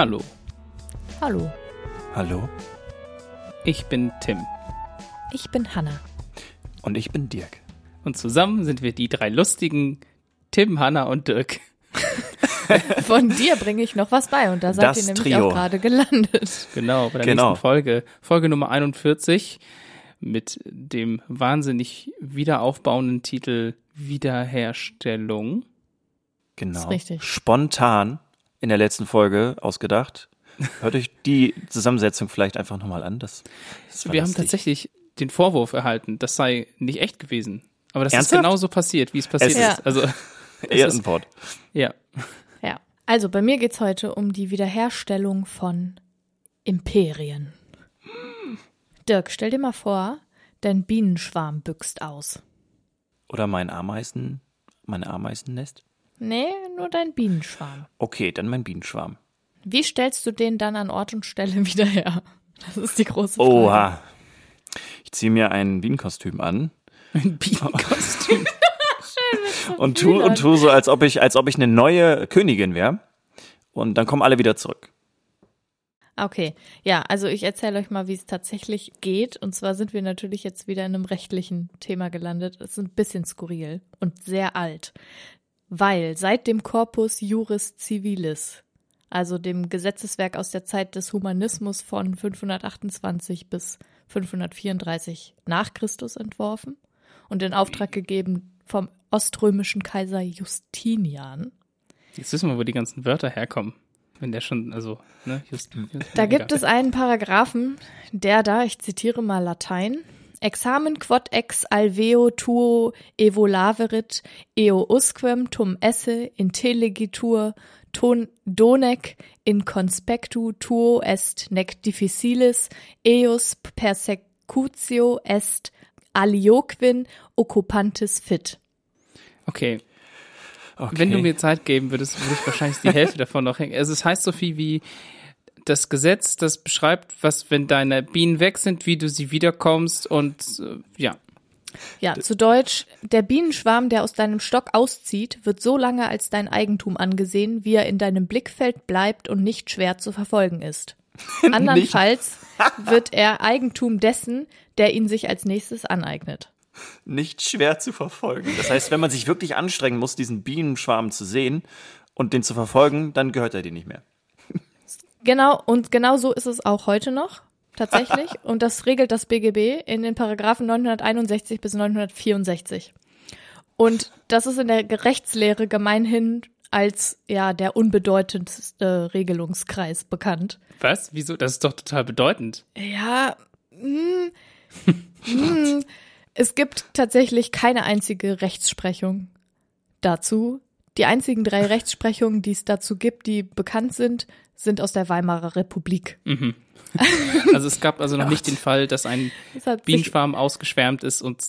Hallo, Hallo, Hallo? ich bin Tim ich bin Hanna. Und ich bin Dirk. und zusammen sind wir die drei lustigen Tim, Hanna und Dirk. Von dir bringe ich noch was bei und da seid Das ihr nämlich Trio. auch gerade gelandet. Genau, bei der Genau. nächsten Folge, Folge Nummer 41 mit dem wahnsinnig wiederaufbauenden Titel Wiederherstellung. Genau. Ist richtig. Spontan in der letzten Folge ausgedacht. Hört euch die Zusammensetzung vielleicht einfach nochmal an. Das, das Wir haben tatsächlich den Vorwurf erhalten, das sei nicht echt gewesen. Aber das Ernsthaft? ist genauso passiert, wie es passiert Es ist- ist. Also, Ehrenwort. ja. Ja, also bei mir geht's heute um die Wiederherstellung von Imperien. Dirk, stell dir mal vor, dein Bienenschwarm büxt aus. Oder mein Ameisen, mein Ameisennest. Nee, nur dein Bienenschwarm. Okay, dann mein Bienenschwarm. Wie stellst du den dann an Ort und Stelle wieder her? Das ist die große Frage. Oha. Ich ziehe mir ein Bienenkostüm an Ein Bienenkostüm. und tu, und tu so, als ob ich, als ob ich eine neue Königin wäre. Und dann kommen alle wieder zurück. Okay, ja, also ich erzähle euch mal, wie es tatsächlich geht. Und zwar sind wir natürlich jetzt wieder in einem rechtlichen Thema gelandet. Es ist ein bisschen skurril und sehr alt. Weil seit dem Corpus Juris Civilis, also dem Gesetzeswerk aus der Zeit des Humanismus von 528 bis 534 nach Christus entworfen und in Auftrag gegeben vom oströmischen Kaiser Justinian, Jetzt wissen wir, wo die ganzen Wörter herkommen. Wenn der schon, also, ne, just, just, Da gibt es einen Paragraphen, der da, ich zitiere mal Latein, Examen quod ex alveo tuo evolaverit eo usquem tum esse intelligitur ton donec in conspectu tuo est nec difficilis eus persecutio est alioquin occupantis fit. Okay. Okay. Wenn du mir Zeit geben würdest, würde ich wahrscheinlich die Hälfte davon noch hängen. Also es heißt so viel wie das Gesetz, das beschreibt, was, wenn deine Bienen weg sind, wie du sie wiederkommst und äh, ja. Ja, zu Deutsch, der Bienenschwarm, der aus deinem Stock auszieht, wird so lange als dein Eigentum angesehen, wie er in deinem Blickfeld bleibt und nicht schwer zu verfolgen ist. Andernfalls wird er Eigentum dessen, der ihn sich als nächstes aneignet. nicht schwer zu verfolgen. Das heißt, wenn man sich wirklich anstrengen muss, diesen Bienenschwarm zu sehen und den zu verfolgen, dann gehört er dir nicht mehr. Genau, und genau so ist es auch heute noch, tatsächlich. und das regelt das BGB in den Paragraphen 961 bis 964. Und das ist in der Rechtslehre gemeinhin als ja der unbedeutendste Regelungskreis bekannt. Was? Wieso? Das ist doch total bedeutend. Ja, mm, mm, es gibt tatsächlich keine einzige Rechtsprechung dazu. Die einzigen drei Rechtsprechungen, die es dazu gibt, die bekannt sind, sind aus der Weimarer Republik. Also es gab also noch nicht den Fall, dass ein Das Bienenschwarm ausgeschwärmt ist und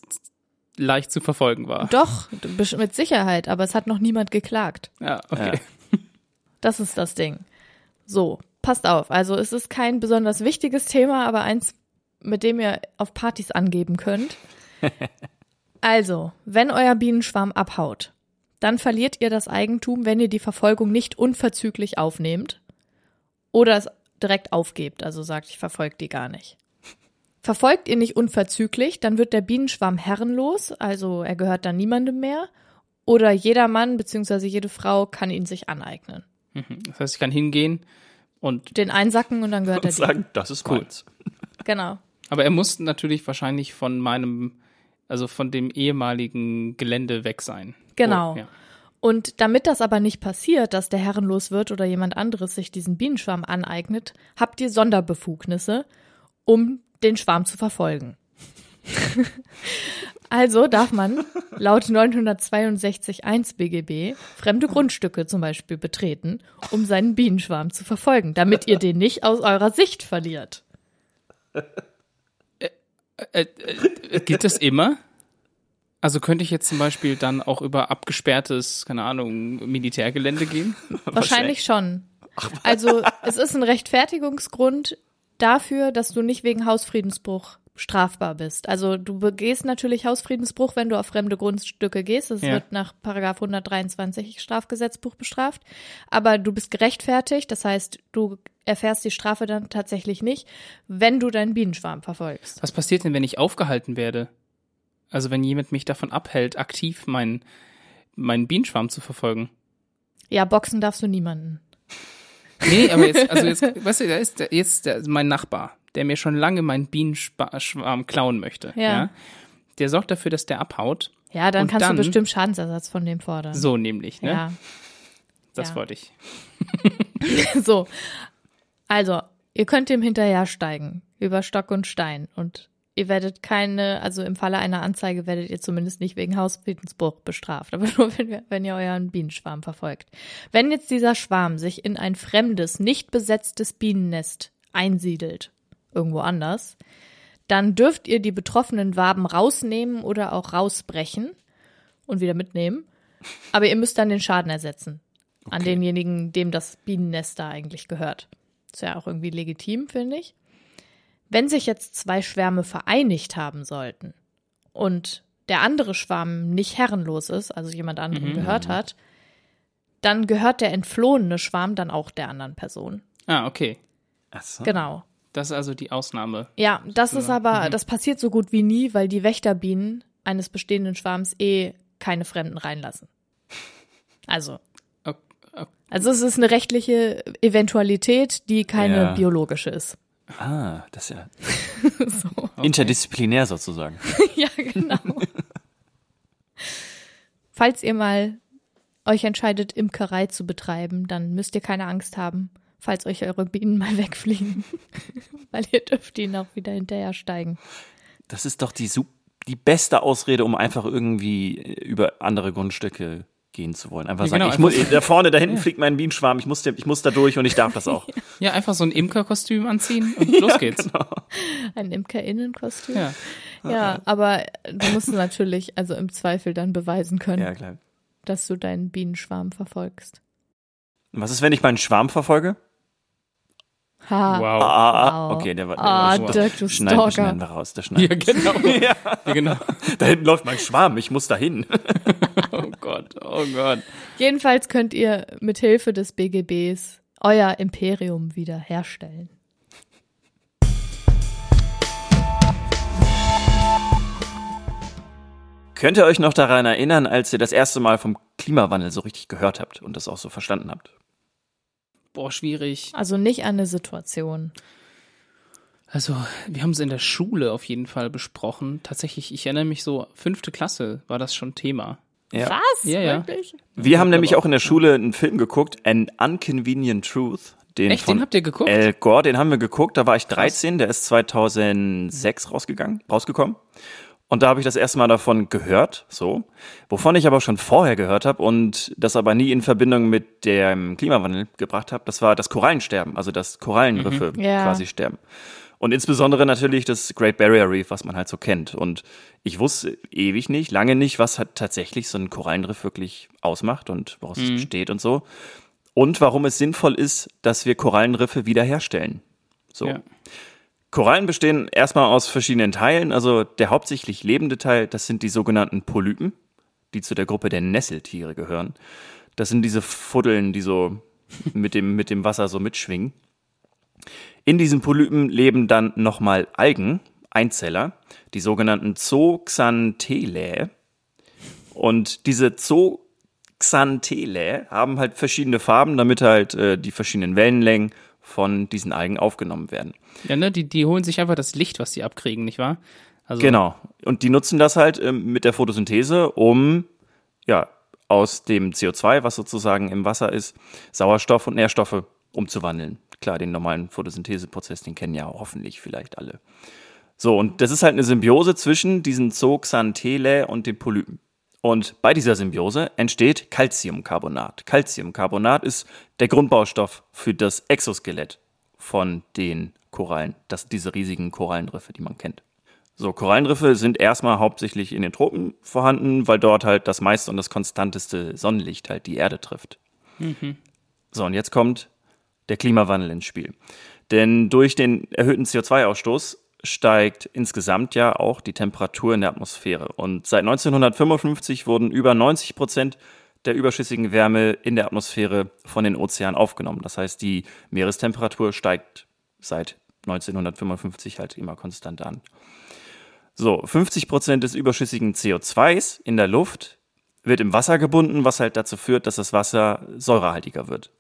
leicht zu verfolgen war. doch, mit Sicherheit, aber es hat noch niemand geklagt. Ja, okay. Das ist das Ding. So, passt auf. Also es ist kein besonders wichtiges Thema, aber eins, mit dem ihr auf Partys angeben könnt. Also, wenn euer Bienenschwarm abhaut, dann verliert ihr das Eigentum, wenn ihr die Verfolgung nicht unverzüglich aufnehmt oder es direkt aufgebt, also sagt, ich verfolge die gar nicht. Verfolgt ihr nicht unverzüglich, dann wird der Bienenschwarm herrenlos, also er gehört dann niemandem mehr, oder jeder Mann bzw. jede Frau kann ihn sich aneignen. Das heißt, ich kann hingehen und, Den einsacken und dann gehört er Und dir. sagen, das ist Cool. meins. Genau. aber er muss natürlich wahrscheinlich von meinem, also von dem ehemaligen Gelände weg sein. Genau. Oh, ja. Und damit das aber nicht passiert, dass der herrenlos wird oder jemand anderes sich diesen Bienenschwarm aneignet, habt ihr Sonderbefugnisse, um den Schwarm zu verfolgen. also darf man laut 962.1 BGB fremde Grundstücke zum Beispiel betreten, um seinen Bienenschwarm zu verfolgen, damit ihr den nicht aus eurer Sicht verliert. Äh, äh, geht das immer? Also könnte ich jetzt zum Beispiel dann auch über abgesperrtes, keine Ahnung, Militärgelände gehen? Wahrscheinlich schon. Also es ist ein Rechtfertigungsgrund dafür, dass du nicht wegen Hausfriedensbruch strafbar bist. Also du begehst natürlich Hausfriedensbruch, wenn du auf fremde Grundstücke gehst. Das Ja. wird nach Paragraph 123 Strafgesetzbuch bestraft. Aber du bist gerechtfertigt. Das heißt, du erfährst die Strafe dann tatsächlich nicht, wenn du deinen Bienenschwarm verfolgst. Was passiert denn, wenn ich aufgehalten werde? Also wenn jemand mich davon abhält, aktiv meinen meinen Bienenschwarm zu verfolgen. Ja, boxen darfst du niemanden. Nee, aber jetzt, also jetzt, weißt du, da ist jetzt der, mein Nachbar, der mir schon lange meinen Bienenschwarm klauen möchte. Ja. Der sorgt dafür, dass der abhaut. Ja, dann kannst dann- du bestimmt Schadensersatz von dem fordern. So nämlich, ne? Ja. Das ja. wollte ich. So. Also, ihr könnt ihm hinterher steigen. Über Stock und Stein. Und ihr werdet keine, also im Falle einer Anzeige werdet ihr zumindest nicht wegen Hausfriedensbruch bestraft. Aber nur, wenn, wenn ihr euren Bienenschwarm verfolgt. Wenn jetzt dieser Schwarm sich in ein fremdes, nicht besetztes Bienennest einsiedelt, irgendwo anders, dann dürft ihr die betroffenen Waben rausnehmen oder auch rausbrechen und wieder mitnehmen. Aber ihr müsst dann den Schaden ersetzen an denjenigen, dem das Bienennest da eigentlich gehört. Ist ja auch irgendwie legitim, finde ich. Wenn sich jetzt zwei Schwärme vereinigt haben sollten und der andere Schwarm nicht herrenlos ist, also jemand anderen gehört hat, dann gehört der entflohene Schwarm dann auch der anderen Person. Ah, okay. Ach so. Genau. Das ist also die Ausnahme. Ja, das ist aber, das passiert so gut wie nie, weil die Wächterbienen eines bestehenden Schwarms eh keine Fremden reinlassen. Also, Ok- ok- also es ist eine rechtliche Eventualität, die keine Ja. biologische ist. Ah, das ist ja So. interdisziplinär sozusagen. Ja, genau. Falls ihr mal euch entscheidet, Imkerei zu betreiben, dann müsst ihr keine Angst haben, falls euch eure Bienen mal wegfliegen. Weil ihr dürft ihnen auch wieder hinterher steigen. Das ist doch die, die beste Ausrede, um einfach irgendwie über andere Grundstücke gehen zu wollen. Einfach Ja, sagen, genau, ich muss, einfach- da vorne, da hinten fliegt mein Bienenschwarm, ich muss, ich muss da durch und ich darf das auch. Ja, einfach so ein Imkerkostüm anziehen und los geht's. Ein Imkerinnenkostüm. Ja. Ja, aber du musst natürlich also im Zweifel dann beweisen können, Ja, klar. dass du deinen Bienenschwarm verfolgst. Was ist, wenn ich meinen Schwarm verfolge? Ha. Wow. Ah, ah, ah. Wow. okay, der war, der Ah, war Dirk, du schneiden, schneiden Stalker. wir raus, der schneiden. Ja, genau. ja. genau. Da hinten läuft mein Schwarm, ich muss da hin. Oh Gott, oh Gott. Jedenfalls könnt ihr mit Hilfe des BGBs euer Imperium wieder herstellen. Könnt ihr euch noch daran erinnern, als ihr das erste Mal vom Klimawandel so richtig gehört habt und das auch so verstanden habt? Boah, schwierig. Also nicht an eine Situation. Also, wir haben es in der Schule auf jeden Fall besprochen. Tatsächlich, ich erinnere mich so, fünfte Klasse war das schon Thema. Ja. Was? Ja, ja. Wirklich? Wir haben nämlich auch in der Schule einen Film geguckt, An Unconvenient Truth. Den Echt, von den habt ihr geguckt? Al Gore, den haben wir geguckt, da war ich 13, der ist 2006 rausgegangen, rausgekommen. Und da habe ich das erste Mal davon gehört, so, wovon ich aber schon vorher gehört habe und das aber nie in Verbindung mit dem Klimawandel gebracht habe, das war das Korallensterben, also das Korallenriffe Ja. quasi sterben. Und insbesondere natürlich das Great Barrier Reef, was man halt so kennt. Und ich wusste ewig nicht, lange nicht, was hat tatsächlich so ein Korallenriff wirklich ausmacht und woraus es besteht und so. Und warum es sinnvoll ist, dass wir Korallenriffe wiederherstellen. So. Ja. Korallen bestehen erstmal aus verschiedenen Teilen. Also der hauptsächlich lebende Teil, das sind die sogenannten Polypen, die zu der Gruppe der Nesseltiere gehören. Das sind diese Fuddeln, die so mit dem, mit dem Wasser so mitschwingen. In diesen Polypen leben dann nochmal Algen, Einzeller, die sogenannten Zooxanthellae. Und diese Zooxanthellae haben halt verschiedene Farben, damit halt äh, die verschiedenen Wellenlängen von diesen Algen aufgenommen werden. Ja, ne, die, die holen sich einfach das Licht, was sie abkriegen, nicht wahr? Also, Genau. Und die nutzen das halt ähm, mit der Photosynthese, um ja aus dem CO2, was sozusagen im Wasser ist, Sauerstoff und Nährstoffe umzuwandeln. Klar, den normalen Photosyntheseprozess, den kennen ja hoffentlich vielleicht alle. So, und das ist halt eine Symbiose zwischen diesen Zooxanthellae und den Polypen. Und bei dieser Symbiose entsteht Calciumcarbonat. Calciumcarbonat ist der Grundbaustoff für das Exoskelett von den Korallen, das diese riesigen Korallenriffe, die man kennt. So, Korallenriffe sind erstmal hauptsächlich in den Tropen vorhanden, weil dort halt das meiste und das konstanteste Sonnenlicht halt die Erde trifft. So, und jetzt kommt der Klimawandel ins Spiel. Denn durch den erhöhten CO2-Ausstoß steigt insgesamt ja auch die Temperatur in der Atmosphäre. Und seit 1955 wurden über 90 Prozent der überschüssigen Wärme in der Atmosphäre von den Ozeanen aufgenommen. Das heißt, die Meerestemperatur steigt seit 1955 halt immer konstant an. So, 50 Prozent des überschüssigen CO2s in der Luft wird im Wasser gebunden, was halt dazu führt, dass das Wasser säurehaltiger wird.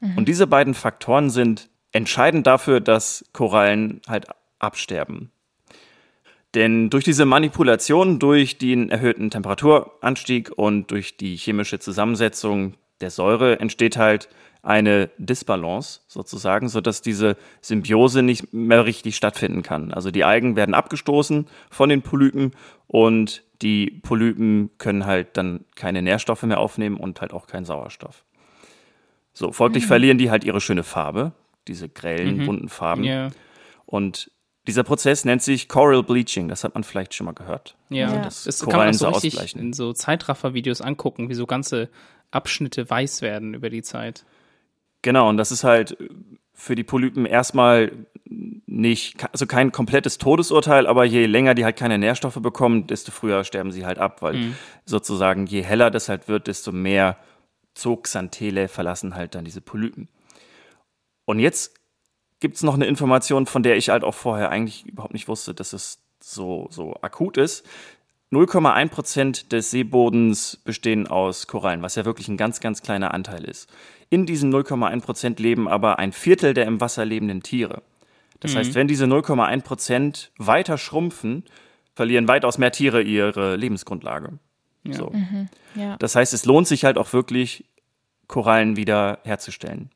Mhm. Und diese beiden Faktoren sind entscheidend dafür, dass Korallen halt absterben. Denn durch diese Manipulation, durch den erhöhten Temperaturanstieg und durch die chemische Zusammensetzung der Säure entsteht halt eine Disbalance sozusagen, sodass diese Symbiose nicht mehr richtig stattfinden kann. Also die Algen werden abgestoßen von den Polypen und die Polypen können halt dann keine Nährstoffe mehr aufnehmen und halt auch keinen Sauerstoff. So, folglich mhm. verlieren die halt ihre schöne Farbe, diese grellen, mhm. bunten Farben. Yeah. Und dieser Prozess nennt sich Coral Bleaching, das hat man vielleicht schon mal gehört. Ja, also das, das kann man so richtig in so Zeitraffer-Videos angucken, wie so ganze Abschnitte weiß werden über die Zeit. Genau, und das ist halt für die Polypen erstmal nicht, also kein komplettes Todesurteil, aber je länger die halt keine Nährstoffe bekommen, desto früher sterben sie halt ab, weil mhm. sozusagen je heller das halt wird, desto mehr Zooxanthele verlassen halt dann diese Polypen. Und jetzt gibt es noch eine Information, von der ich halt auch vorher eigentlich überhaupt nicht wusste, dass es so, so akut ist. 0,1 Prozent des Seebodens bestehen aus Korallen, was ja wirklich ein ganz, ganz kleiner Anteil ist. In diesen 0,1 Prozent leben aber ein Viertel der im Wasser lebenden Tiere. Das mhm. heißt, wenn diese 0,1 Prozent weiter schrumpfen, verlieren weitaus mehr Tiere ihre Lebensgrundlage. Ja. So. Mhm. Ja. Das heißt, es lohnt sich halt auch wirklich, Korallen wieder herzustellen.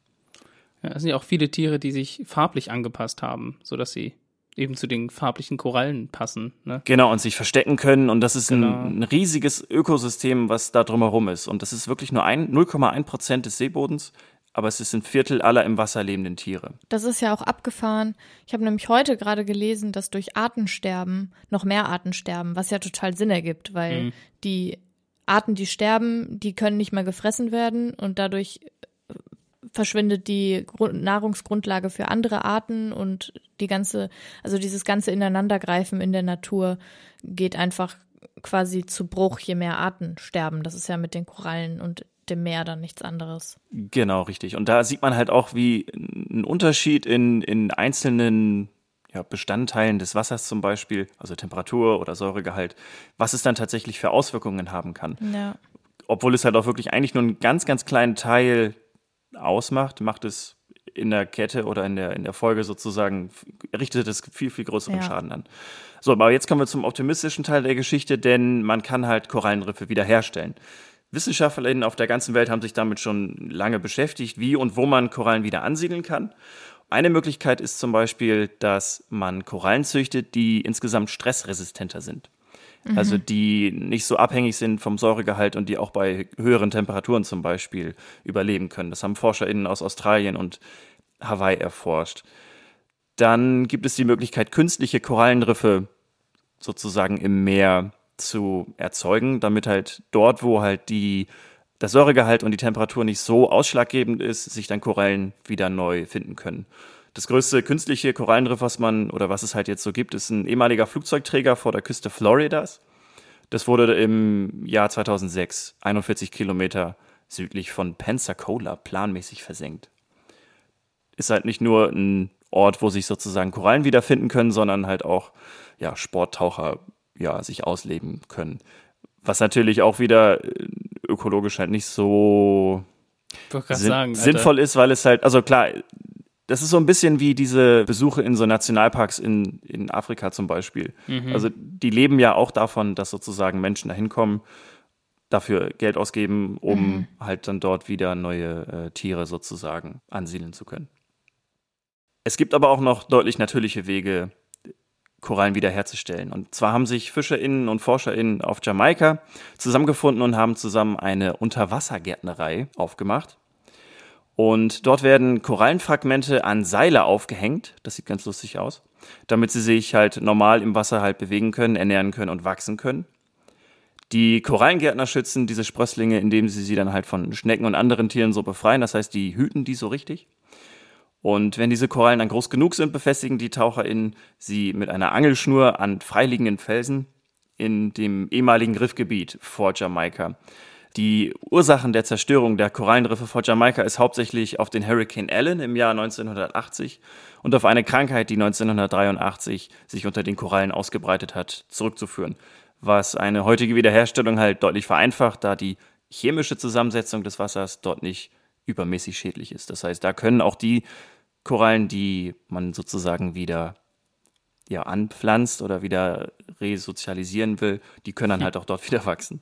Ja, es sind ja auch viele Tiere, die sich farblich angepasst haben, sodass sie eben zu den farblichen Korallen passen. Ne? Genau, und sich verstecken können. Und das ist genau. ein, ein, riesiges Ökosystem, was da drumherum ist. Und das ist wirklich nur 0,1 Prozent des Seebodens, aber es ist ein Viertel aller im Wasser lebenden Tiere. Das ist ja auch abgefahren. Ich habe nämlich heute gerade gelesen, dass durch Artensterben noch mehr Arten sterben, was ja total Sinn ergibt, weil mhm. die Arten, die sterben, die können nicht mehr gefressen werden und dadurch verschwindet die Nahrungsgrundlage für andere Arten und die ganze, also dieses ganze Ineinandergreifen in der Natur geht einfach quasi zu Bruch, je mehr Arten sterben. Das ist ja mit den Korallen und dem Meer dann nichts anderes. Genau, richtig. Und da sieht man halt auch, wie ein Unterschied in, in einzelnen ja, Bestandteilen des Wassers zum Beispiel, also Temperatur oder Säuregehalt, was es dann tatsächlich für Auswirkungen haben kann. Ja. Obwohl es halt auch wirklich eigentlich nur einen ganz, ganz kleinen Teil ausmacht, macht es in der Kette oder in der, in der Folge sozusagen, richtet es viel, viel größeren ja. Schaden an. So, aber jetzt kommen wir zum optimistischen Teil der Geschichte, denn man kann halt Korallenriffe wiederherstellen. WissenschaftlerInnen auf der ganzen Welt haben sich damit schon lange beschäftigt, wie und wo man Korallen wieder ansiedeln kann. Eine Möglichkeit ist zum Beispiel, dass man Korallen züchtet, die insgesamt stressresistenter sind. Mhm. Also die nicht so abhängig sind vom Säuregehalt und die auch bei höheren Temperaturen zum Beispiel überleben können. Das haben ForscherInnen aus Australien und Hawaii erforscht. Dann gibt es die Möglichkeit, künstliche Korallenriffe sozusagen im Meer zu erzeugen, damit halt dort, wo halt die, das Säuregehalt und die Temperatur nicht so ausschlaggebend ist, sich dann Korallen wieder neu finden können. Das größte künstliche Korallenriff, was man oder was es halt jetzt so gibt, ist ein ehemaliger Flugzeugträger vor der Küste Floridas. Das wurde im Jahr 2006 41 Kilometer südlich von Pensacola planmäßig versenkt. Ist halt nicht nur ein Ort, wo sich sozusagen Korallen wiederfinden können, sondern halt auch ja, Sporttaucher ja, sich ausleben können. Was natürlich auch wieder äh, ökologisch halt nicht so sin sagen, sinnvoll ist, weil es halt, also klar, das ist so ein bisschen wie diese Besuche in so Nationalparks in, in Afrika zum Beispiel. Mhm. Also die leben ja auch davon, dass sozusagen Menschen da hinkommen, dafür Geld ausgeben, um mhm. halt dann dort wieder neue äh, Tiere sozusagen ansiedeln zu können. Es gibt aber auch noch deutlich natürliche Wege, Korallen wiederherzustellen. Und zwar haben sich FischerInnen und ForscherInnen auf Jamaika zusammengefunden und haben zusammen eine Unterwassergärtnerei aufgemacht. Und dort werden Korallenfragmente an Seile aufgehängt. Das sieht ganz lustig aus. Damit sie sich halt normal im Wasser halt bewegen können, ernähren können und wachsen können. Die Korallengärtner schützen diese Sprösslinge, indem sie sie dann halt von Schnecken und anderen Tieren so befreien. Das heißt, die hüten die so richtig. Und wenn diese Korallen dann groß genug sind, befestigen die TaucherInnen sie mit einer Angelschnur an freiliegenden Felsen in dem ehemaligen Riffgebiet vor Jamaika. Die Ursachen der Zerstörung der Korallenriffe vor Jamaika ist hauptsächlich auf den Hurricane Allen im Jahr 1980 und auf eine Krankheit, die 1983 sich unter den Korallen ausgebreitet hat, zurückzuführen, was eine heutige Wiederherstellung halt deutlich vereinfacht, da die chemische Zusammensetzung des Wassers dort nicht übermäßig schädlich ist. Das heißt, da können auch die Korallen, die man sozusagen wieder ja, anpflanzt oder wieder resozialisieren will, die können dann halt auch dort wieder wachsen.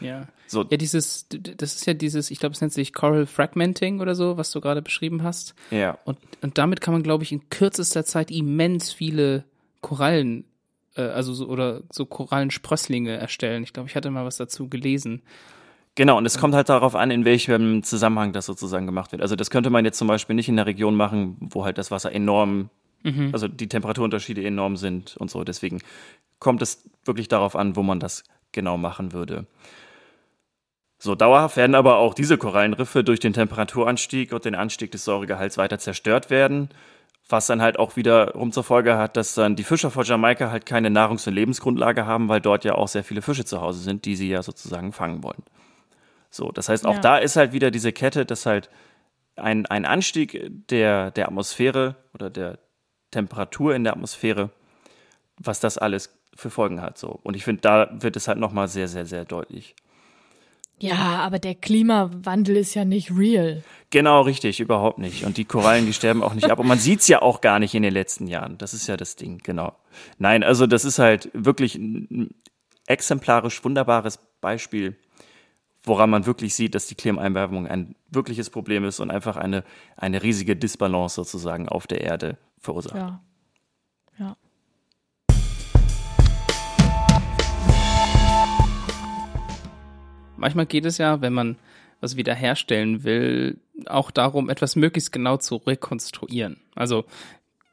Ja. So. Ja, dieses, das ist ja dieses, ich glaube, es nennt sich Coral Fragmenting oder so, was du gerade beschrieben hast. Ja. Und, und damit kann man, glaube ich, in kürzester Zeit immens viele Korallen, äh, also so, oder so Korallensprösslinge erstellen. Ich glaube, ich hatte mal was dazu gelesen. Genau, und es kommt halt darauf an, in welchem Zusammenhang das sozusagen gemacht wird. Also das könnte man jetzt zum Beispiel nicht in der Region machen, wo halt das Wasser enorm, mhm. also die Temperaturunterschiede enorm sind und so. Deswegen kommt es wirklich darauf an, wo man das genau machen würde. So dauerhaft werden aber auch diese Korallenriffe durch den Temperaturanstieg und den Anstieg des Säuregehalts weiter zerstört werden, was dann halt auch wiederum zur Folge hat, dass dann die Fischer vor Jamaika halt keine Nahrungs- und Lebensgrundlage haben, weil dort ja auch sehr viele Fische zu Hause sind, die sie ja sozusagen fangen wollen. So, das heißt, auch ja. da ist halt wieder diese Kette, dass halt ein, ein Anstieg der, der Atmosphäre oder der Temperatur in der Atmosphäre, was das alles für Folgen hat. So. Und ich finde, da wird es halt nochmal sehr, sehr, sehr deutlich. Ja, aber der Klimawandel ist ja nicht real. Genau, richtig, überhaupt nicht. Und die Korallen, die sterben auch nicht ab. Und man sieht es ja auch gar nicht in den letzten Jahren. Das ist ja das Ding, genau. Nein, also das ist halt wirklich ein exemplarisch wunderbares Beispiel, woran man wirklich sieht, dass die Klimaerwärmung ein wirkliches Problem ist und einfach eine, eine riesige Disbalance sozusagen auf der Erde verursacht. Ja. Ja. Manchmal geht es ja, wenn man was wiederherstellen will, auch darum, etwas möglichst genau zu rekonstruieren. Also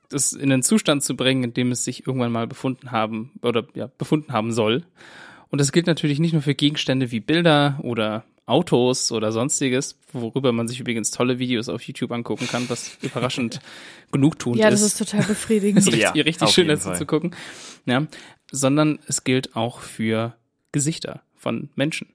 das in einen Zustand zu bringen, in dem es sich irgendwann mal befunden haben oder ja, befunden haben soll. Und das gilt natürlich nicht nur für Gegenstände wie Bilder oder Autos oder sonstiges, worüber man sich übrigens tolle Videos auf YouTube angucken kann, was überraschend genug tun ist. Ja, das ist total befriedigend. ist richtig, ja, richtig schön dazu zu gucken. Ja, sondern es gilt auch für Gesichter von Menschen.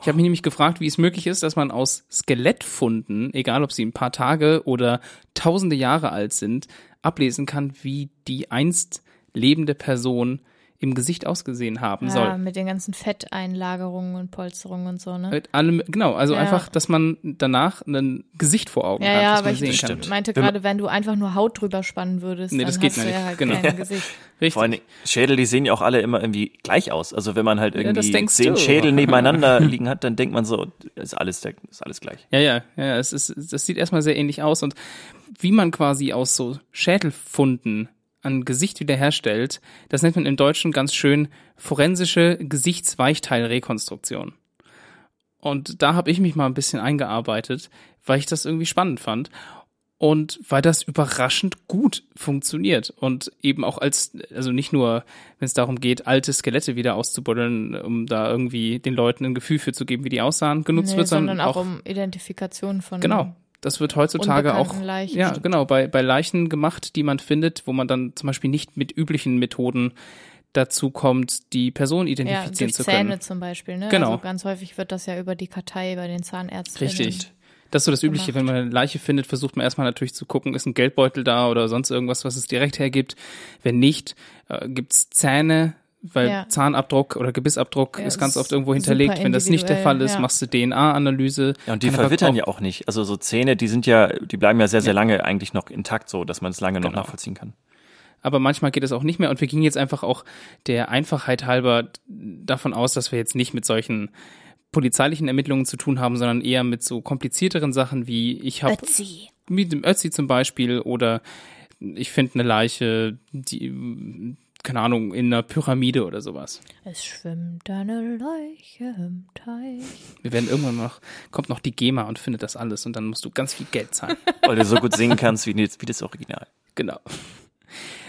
Ich habe mich nämlich gefragt, wie es möglich ist, dass man aus Skelettfunden, egal ob sie ein paar Tage oder tausende Jahre alt sind, ablesen kann, wie die einst lebende Person im Gesicht ausgesehen haben ja, soll. mit den ganzen Fetteinlagerungen und Polsterungen und so, ne? Mit allem, genau, also ja. einfach, dass man danach ein Gesicht vor Augen ja, hat, ja, aber man ich sehen kann. meinte gerade, wenn du einfach nur Haut drüber spannen würdest, nee, dann das geht hast nicht. du ja halt genau. kein Gesicht. Richtig. Vor allem Schädel, die sehen ja auch alle immer irgendwie gleich aus. Also wenn man halt irgendwie ja, zehn du. Schädel nebeneinander liegen hat, dann denkt man so, ist alles, ist alles gleich. Ja, ja, ja, es ist, das sieht erstmal sehr ähnlich aus und wie man quasi aus so Schädelfunden an Gesicht wiederherstellt, das nennt man im Deutschen ganz schön forensische Gesichtsweichteilrekonstruktion. Und da habe ich mich mal ein bisschen eingearbeitet, weil ich das irgendwie spannend fand und weil das überraschend gut funktioniert und eben auch als, also nicht nur, wenn es darum geht, alte Skelette wieder auszubuddeln, um da irgendwie den Leuten ein Gefühl für zu geben, wie die aussahen, genutzt nee, wird, sondern auch, auch um Identifikation von genau das wird heutzutage auch Leichen. ja genau bei bei Leichen gemacht, die man findet, wo man dann zum Beispiel nicht mit üblichen Methoden dazu kommt, die Person identifizieren ja, zu können. Zähne zum Beispiel, ne? Genau. Also ganz häufig wird das ja über die Kartei bei den Zahnärzten. Richtig. Das ist so das Übliche, wenn man eine Leiche findet, versucht man erstmal natürlich zu gucken, ist ein Geldbeutel da oder sonst irgendwas, was es direkt hergibt. Wenn nicht, äh, gibt's Zähne, weil ja. Zahnabdruck oder Gebissabdruck ja, ist ganz oft irgendwo hinterlegt. Wenn das nicht der Fall ist, ja. machst du DNA-Analyse. Ja, und die verwittern ja auch nicht. Also so Zähne, die sind ja, die bleiben ja sehr, sehr lange eigentlich noch intakt, so dass man es lange genau. noch nachvollziehen kann. Aber manchmal geht es auch nicht mehr und wir gingen jetzt einfach auch der Einfachheit halber davon aus, dass wir jetzt nicht mit solchen polizeilichen Ermittlungen zu tun haben, sondern eher mit so komplizierteren Sachen wie ich habe mit dem Ötzi zum Beispiel oder ich finde eine Leiche, die keine Ahnung, in einer Pyramide oder sowas. Es schwimmt eine Leiche im Teich. Wir werden irgendwann noch, kommt noch die GEMA und findet das alles und dann musst du ganz viel Geld zahlen. Weil du so gut singen kannst wie, wie das Original. Genau.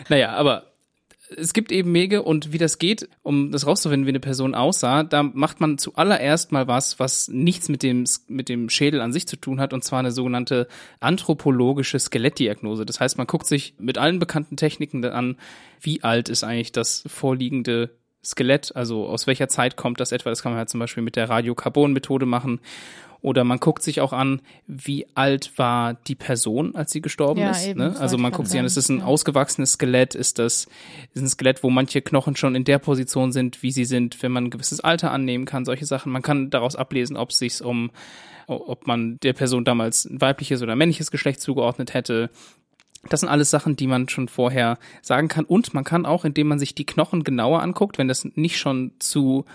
Naja, aber es gibt eben Wege und wie das geht, um das rauszufinden, wie eine Person aussah, da macht man zuallererst mal was, was nichts mit dem, mit dem Schädel an sich zu tun hat, und zwar eine sogenannte anthropologische Skelettdiagnose. Das heißt, man guckt sich mit allen bekannten Techniken an, wie alt ist eigentlich das vorliegende Skelett, also aus welcher Zeit kommt das etwa. Das kann man halt zum Beispiel mit der Radiokarbon-Methode machen. Oder man guckt sich auch an, wie alt war die Person, als sie gestorben Ja, ist. eben, ne? das Also man guckt sich an, ist es ein ja. ausgewachsenes Skelett? Ist das ist ein Skelett, wo manche Knochen schon in der Position sind, wie sie sind, wenn man ein gewisses Alter annehmen kann? Solche Sachen. Man kann daraus ablesen, ob es sich um, ob man der Person damals ein weibliches oder männliches Geschlecht zugeordnet hätte. Das sind alles Sachen, die man schon vorher sagen kann. Und man kann auch, indem man sich die Knochen genauer anguckt, wenn das nicht schon zu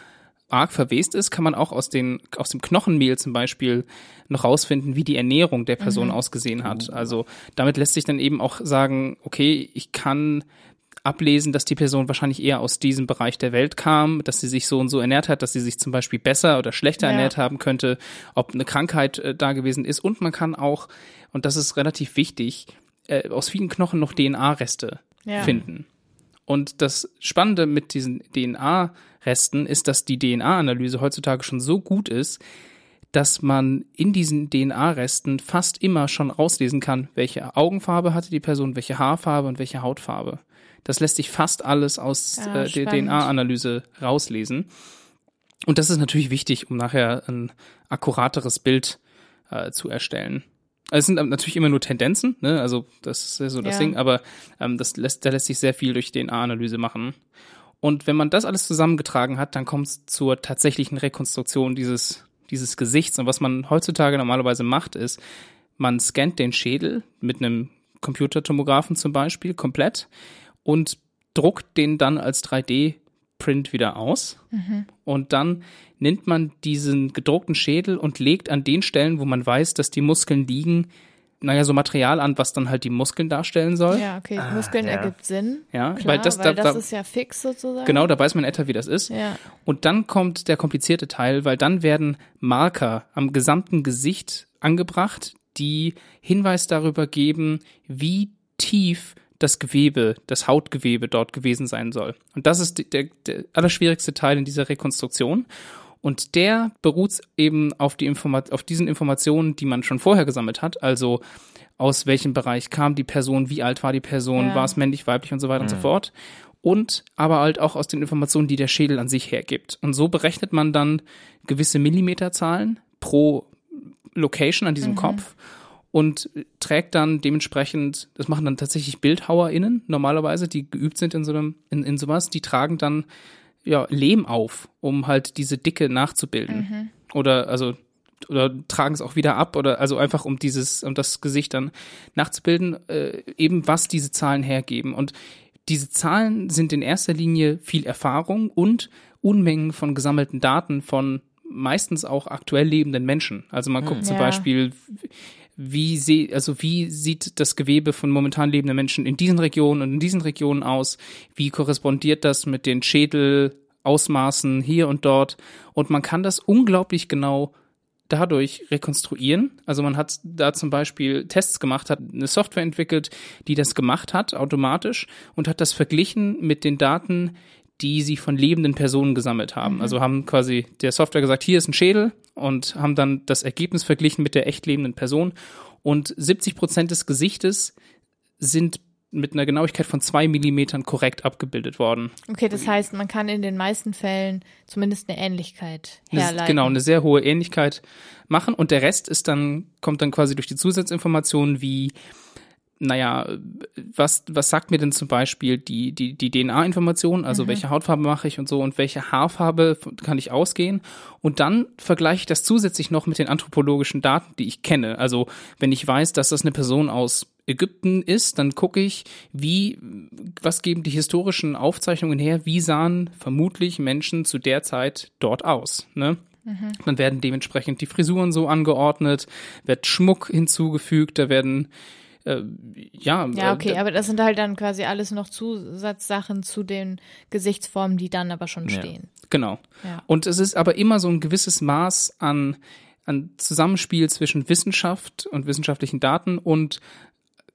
arg verwest ist, kann man auch aus, den, aus dem Knochenmehl zum Beispiel noch rausfinden, wie die Ernährung der Person ausgesehen hat. Also damit lässt sich dann eben auch sagen, okay, ich kann ablesen, dass die Person wahrscheinlich eher aus diesem Bereich der Welt kam, dass sie sich so und so ernährt hat, dass sie sich zum Beispiel besser oder schlechter Ja. ernährt haben könnte, ob eine Krankheit äh, da gewesen ist. Und man kann auch, und das ist relativ wichtig, äh, aus vielen Knochen noch DNA-Reste Ja. finden. Und das Spannende mit diesen DNA-Resten ist, dass die DNA-Analyse heutzutage schon so gut ist, dass man in diesen DNA-Resten fast immer schon rauslesen kann, welche Augenfarbe hatte die Person, welche Haarfarbe und welche Hautfarbe. Das lässt sich fast alles aus Ja, äh, der. DNA-Analyse rauslesen. Und das ist natürlich wichtig, um nachher ein akkurateres Bild äh, zu erstellen. Also es sind ähm, natürlich immer nur Tendenzen, ne? also das ist ja so das Ja. Ding, aber ähm, das lässt, da lässt sich sehr viel durch DNA-Analyse machen. Und wenn man das alles zusammengetragen hat, dann kommt es zur tatsächlichen Rekonstruktion dieses, dieses Gesichts. Und was man heutzutage normalerweise macht, ist, man scannt den Schädel mit einem Computertomographen zum Beispiel komplett und druckt den dann als 3D-Print wieder aus. Und dann nimmt man diesen gedruckten Schädel und legt an den Stellen, wo man weiß, dass die Muskeln liegen, naja, so Material an, was dann halt die Muskeln darstellen soll. Ja, okay, Muskeln ja. ergibt Sinn. Ja, Klar, weil das, da, da, ist ja fix sozusagen. genau, da weiß man etwa, wie das ist. Ja. Und dann kommt der komplizierte Teil, weil dann werden Marker am gesamten Gesicht angebracht, die Hinweis darüber geben, wie tief das Gewebe, das Hautgewebe dort gewesen sein soll. Und das ist der, der allerschwierigste Teil in dieser Rekonstruktion. Und der beruht eben auf, die Informa auf diesen Informationen, die man schon vorher gesammelt hat. Also aus welchem Bereich kam die Person, wie alt war die Person, Ja. war es männlich, weiblich und so weiter und so fort. Und aber halt auch aus den Informationen, die der Schädel an sich hergibt. Und so berechnet man dann gewisse Millimeterzahlen pro Location an diesem Kopf und trägt dann dementsprechend, das machen dann tatsächlich BildhauerInnen normalerweise, die geübt sind in so einem, in, in sowas, die tragen dann ja, Lehm auf, um halt diese Dicke nachzubilden. Oder also oder tragen es auch wieder ab oder also einfach um dieses um das Gesicht dann nachzubilden, äh, eben was diese Zahlen hergeben und diese Zahlen sind in erster Linie viel Erfahrung und Unmengen von gesammelten Daten von meistens auch aktuell lebenden Menschen. Also man guckt zum Ja. Beispiel, wie sie, also wie sieht das Gewebe von momentan lebenden Menschen in diesen Regionen und in diesen Regionen aus? Wie korrespondiert das mit den Schädelausmaßen hier und dort? Und man kann das unglaublich genau dadurch rekonstruieren. Also man hat da zum Beispiel Tests gemacht, hat eine Software entwickelt, die das gemacht hat, automatisch, und hat das verglichen mit den Daten, die sie von lebenden Personen gesammelt haben. Also haben quasi der Software gesagt, hier ist ein Schädel und haben dann das Ergebnis verglichen mit der echt lebenden Person. Und 70 Prozent des Gesichtes sind mit einer Genauigkeit von zwei Millimetern korrekt abgebildet worden. Okay, das heißt, man kann in den meisten Fällen zumindest eine Ähnlichkeit Eine- herleiten. Genau, eine sehr hohe Ähnlichkeit machen und der Rest ist dann, kommt dann quasi durch die Zusatzinformationen wie, naja, was, was sagt mir denn zum Beispiel die, die, die DNA-Information, also welche Hautfarbe mache ich und so und welche Haarfarbe kann ich ausgehen? Und dann vergleiche ich das zusätzlich noch mit den anthropologischen Daten, die ich kenne. Also wenn ich weiß, dass das eine Person aus Ägypten ist, dann gucke ich, wie, was geben die historischen Aufzeichnungen her, wie sahen vermutlich Menschen zu der Zeit dort aus, ne? Dann werden dementsprechend die Frisuren so angeordnet, wird Schmuck hinzugefügt, da werden äh, ja, Ja, äh, okay, aber das sind halt dann quasi alles noch Zusatzsachen zu den Gesichtsformen, die dann aber schon Ja. stehen. Genau. Ja. Und es ist aber immer so ein gewisses Maß an, an Zusammenspiel zwischen Wissenschaft und wissenschaftlichen Daten und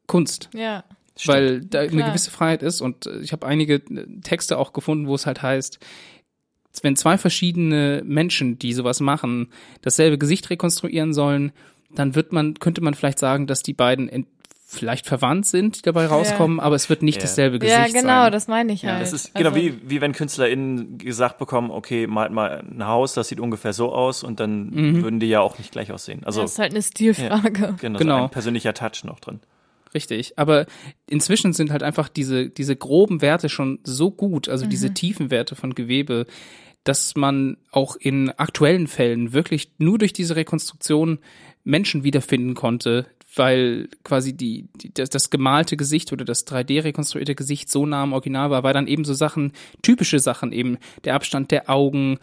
Kunst. Ja. weil da eine Klar. gewisse Freiheit ist und äh, ich habe einige äh, Texte auch gefunden, wo es halt heißt, wenn zwei verschiedene Menschen, die sowas machen, dasselbe Gesicht rekonstruieren sollen, dann wird man, könnte man vielleicht sagen, dass die beiden vielleicht verwandt sind, die dabei rauskommen, aber es wird nicht Ja. dasselbe Gesicht Ja, genau, sein. das meine ich halt. Das ist genau Also, wie, wie wenn KünstlerInnen gesagt bekommen, okay, malt mal ein Haus, das sieht ungefähr so aus und dann würden die ja auch nicht gleich aussehen. Also Das ist halt eine Stilfrage. genau, Genau. So ein persönlicher Touch noch drin. Richtig, aber inzwischen sind halt einfach diese, diese groben Werte schon so gut, also diese tiefen Werte von Gewebe, dass man auch in aktuellen Fällen wirklich nur durch diese Rekonstruktion Menschen wiederfinden konnte, weil quasi die, die das, das gemalte Gesicht oder das 3D rekonstruierte Gesicht so nah am Original war, weil dann eben so Sachen, typische Sachen eben, der Abstand der Augen,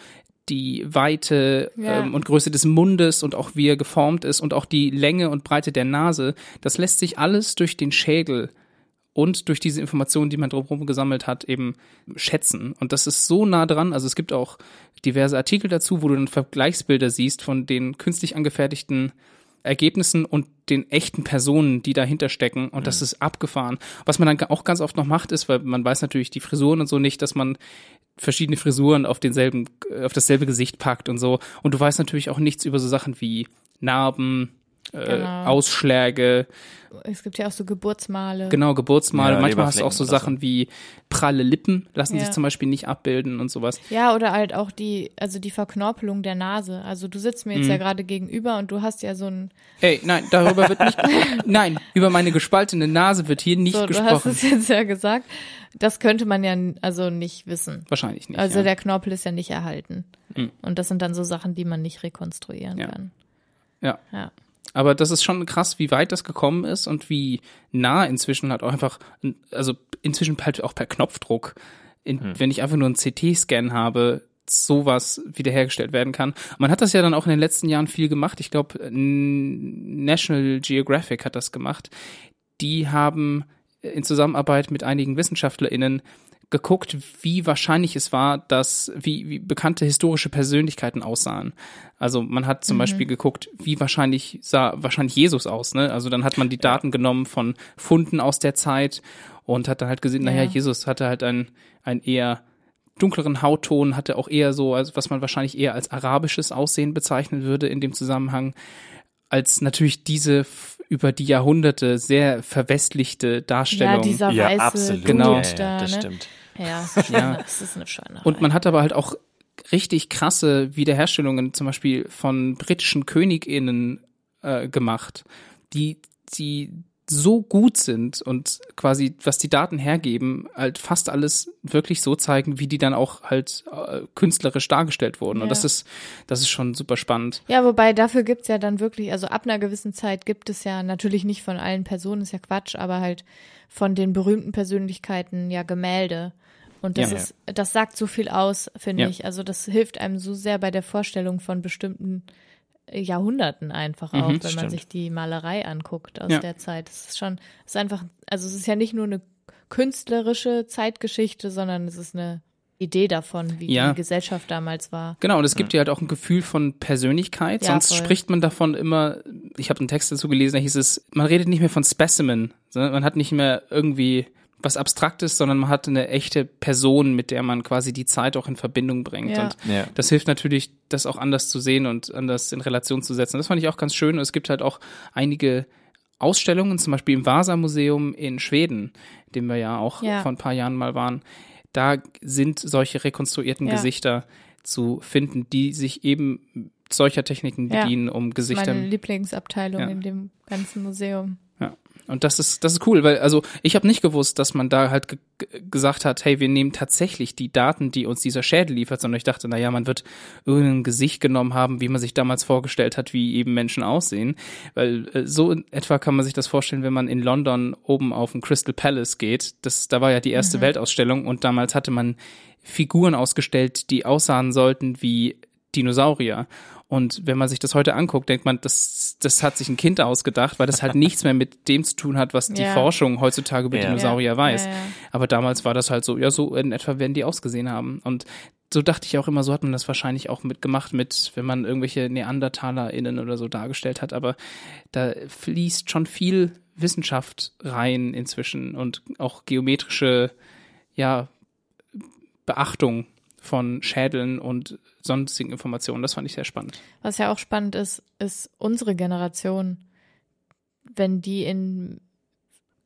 die Weite Ja. ähm, und Größe des Mundes und auch wie er geformt ist und auch die Länge und Breite der Nase, das lässt sich alles durch den Schädel und durch diese Informationen, die man drumherum gesammelt hat, eben schätzen. Und das ist so nah dran. Also es gibt auch diverse Artikel dazu, wo du dann Vergleichsbilder siehst von den künstlich angefertigten Ergebnissen und den echten Personen, die dahinter stecken. Und das ist abgefahren. Was man dann auch ganz oft noch macht, ist, weil man weiß natürlich die Frisuren und so nicht, dass man verschiedene Frisuren auf denselben, auf dasselbe Gesicht packt und so. Und du weißt natürlich auch nichts über so Sachen wie Narben, äh, Genau. Ausschläge, Es gibt ja auch so Geburtsmale. genau, Geburtsmale. Ja, Manchmal hast du auch so Sachen wie pralle Lippen, lassen Ja. sich zum Beispiel nicht abbilden und sowas. Ja, oder halt auch die, also die Verknorpelung der Nase. Also du sitzt mir jetzt Mhm. ja gerade gegenüber und du hast ja so ein, Ey, nein, darüber wird nicht, nein, über meine gespaltene Nase wird hier nicht so, du hast gesprochen. es jetzt ja gesagt. Das könnte man ja also nicht wissen. Wahrscheinlich nicht. Also ja. der Knorpel ist ja nicht erhalten. Mhm. Und das sind dann so Sachen, die man nicht rekonstruieren Ja. kann. Ja. Ja. Aber das ist schon krass, wie weit das gekommen ist und wie nah inzwischen halt auch einfach, also inzwischen halt auch per Knopfdruck, in, Hm. wenn ich einfach nur einen CT-Scan habe, sowas wiederhergestellt werden kann. Man hat das ja dann auch in den letzten Jahren viel gemacht. Ich glaube, National Geographic hat das gemacht. Die haben in Zusammenarbeit mit einigen WissenschaftlerInnen geguckt, wie wahrscheinlich es war, dass, wie, wie bekannte historische Persönlichkeiten aussahen. Also man hat zum Beispiel geguckt, wie wahrscheinlich sah wahrscheinlich Jesus aus, ne? Also dann hat man die Daten genommen von Funden aus der Zeit und hat dann halt gesehen, naja, Ja. Jesus hatte halt ein, ein eher dunkleren Hautton, hatte auch eher so, also was man wahrscheinlich eher als arabisches Aussehen bezeichnen würde in dem Zusammenhang, als natürlich diese über die Jahrhunderte sehr verwestlichte Darstellung. Ja, dieser Ja, weiße absolut. Genau. Ja, da, ja, das ne? stimmt. Ja, Ja. es ist eine Schweinerei. Und man hat aber halt auch richtig krasse Wiederherstellungen, zum Beispiel von britischen KönigInnen äh, gemacht, die, die so gut sind und quasi, was die Daten hergeben, halt fast alles wirklich so zeigen, wie die dann auch halt äh, künstlerisch dargestellt wurden. Und Ja. das ist, das ist schon super spannend. Ja, wobei dafür gibt's ja dann wirklich, also ab einer gewissen Zeit gibt es ja natürlich nicht von allen Personen, ist ja Quatsch, aber halt von den berühmten Persönlichkeiten ja Gemälde. Und das Ja. ist, das sagt so viel aus, finde Ja. ich. Also das hilft einem so sehr bei der Vorstellung von bestimmten Jahrhunderten einfach Mhm, auch, wenn man stimmt. sich die Malerei anguckt aus Ja. der Zeit. Das ist schon, es ist einfach, also es ist ja nicht nur eine künstlerische Zeitgeschichte, sondern es ist eine Idee davon, wie Ja. die Gesellschaft damals war. Genau, und es gibt ja halt auch ein Gefühl von Persönlichkeit. Ja, Sonst voll. spricht man davon immer, ich habe einen Text dazu gelesen, da hieß es, man redet nicht mehr von Specimen, sondern man hat nicht mehr irgendwie was Abstraktes, sondern man hat eine echte Person, mit der man quasi die Zeit auch in Verbindung bringt. Ja. Und Ja. das hilft natürlich, das auch anders zu sehen und anders in Relation zu setzen. Das fand ich auch ganz schön. Und es gibt halt auch einige Ausstellungen, zum Beispiel im Vasa-Museum in Schweden, dem wir ja auch Ja. vor ein paar Jahren mal waren. Da sind solche rekonstruierten Ja. Gesichter zu finden, die sich eben solcher Techniken Ja. bedienen, um Das ist Gesichter meine Lieblingsabteilung Ja. in dem ganzen Museum. Und das ist, das ist cool, weil, also ich habe nicht gewusst, dass man da halt ge ge- gesagt hat, hey, wir nehmen tatsächlich die Daten, die uns dieser Schädel liefert, sondern ich dachte, naja, man wird irgendein Gesicht genommen haben, wie man sich damals vorgestellt hat, wie eben Menschen aussehen. Weil äh, so in etwa kann man sich das vorstellen, wenn man in London oben auf den Crystal Palace geht. Das, da war ja die erste Weltausstellung und damals hatte man Figuren ausgestellt, die aussahen sollten wie Dinosaurier. Und wenn man sich das heute anguckt, denkt man, das, das hat sich ein Kind ausgedacht, weil das halt nichts mehr mit dem zu tun hat, was die Ja. Forschung heutzutage über Ja. Dinosaurier weiß. Aber damals war das halt so, ja, so in etwa werden die ausgesehen haben. Und so dachte ich auch immer, so hat man das wahrscheinlich auch mitgemacht mit, wenn man irgendwelche NeandertalerInnen oder so dargestellt hat. Aber da fließt schon viel Wissenschaft rein inzwischen und auch geometrische, ja, Beachtung von Schädeln und sonstigen Informationen. Das fand ich sehr spannend. Was ja auch spannend ist, ist unsere Generation, wenn die in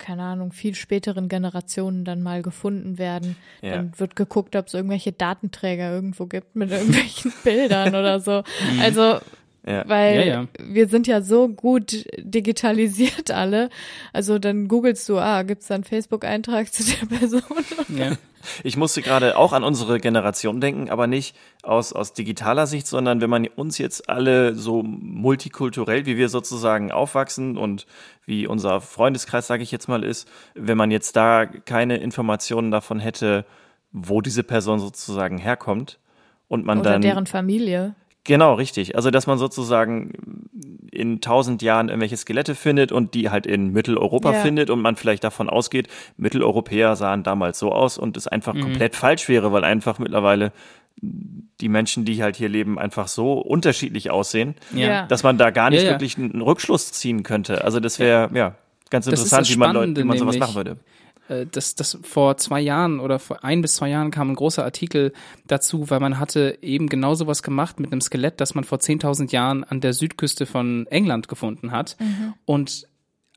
keine Ahnung, viel späteren Generationen dann mal gefunden werden. Ja. Dann wird geguckt, ob es irgendwelche Datenträger irgendwo gibt mit irgendwelchen Bildern oder so. Also, Ja. weil Ja, ja. wir sind ja so gut digitalisiert alle. Also dann googelst du, ah, gibt's da einen Facebook-Eintrag zu der Person? Ja. Ich musste gerade auch an unsere Generation denken, aber nicht aus, aus digitaler Sicht, sondern wenn man uns jetzt alle so multikulturell, wie wir sozusagen aufwachsen und wie unser Freundeskreis, sage ich jetzt mal, ist, wenn man jetzt da keine Informationen davon hätte, wo diese Person sozusagen herkommt und man Oder dann deren Familie. Genau, richtig. Also, dass man sozusagen in tausend Jahren irgendwelche Skelette findet und die halt in Mitteleuropa Ja. findet und man vielleicht davon ausgeht, Mitteleuropäer sahen damals so aus und es einfach komplett falsch wäre, weil einfach mittlerweile die Menschen, die halt hier leben, einfach so unterschiedlich aussehen, Ja. dass man da gar nicht Ja, ja. wirklich einen Rückschluss ziehen könnte. Also, das wäre, ja, ganz interessant, das wie man, Leute, wie man sowas nämlich. machen würde. Äh, das, das vor zwei Jahren oder vor ein bis zwei Jahren kam ein großer Artikel dazu, weil man hatte eben genau sowas gemacht mit einem Skelett, das man vor 10.000 Jahren an der Südküste von England gefunden hat. Und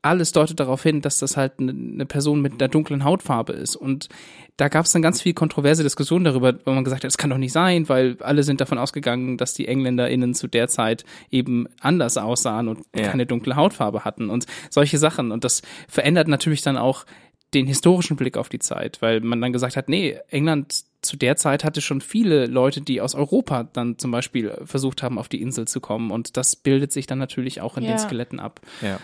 alles deutet darauf hin, dass das halt eine, eine Person mit einer dunklen Hautfarbe ist. Und da gab es dann ganz viel kontroverse Diskussionen darüber, wo man gesagt hat, das kann doch nicht sein, weil alle sind davon ausgegangen, dass die EngländerInnen zu der Zeit eben anders aussahen und Ja. keine dunkle Hautfarbe hatten und solche Sachen. Und das verändert natürlich dann auch den historischen Blick auf die Zeit, weil man dann gesagt hat, nee, England zu der Zeit hatte schon viele Leute, die aus Europa dann zum Beispiel versucht haben, auf die Insel zu kommen. Und das bildet sich dann natürlich auch in Ja. den Skeletten ab. Ja.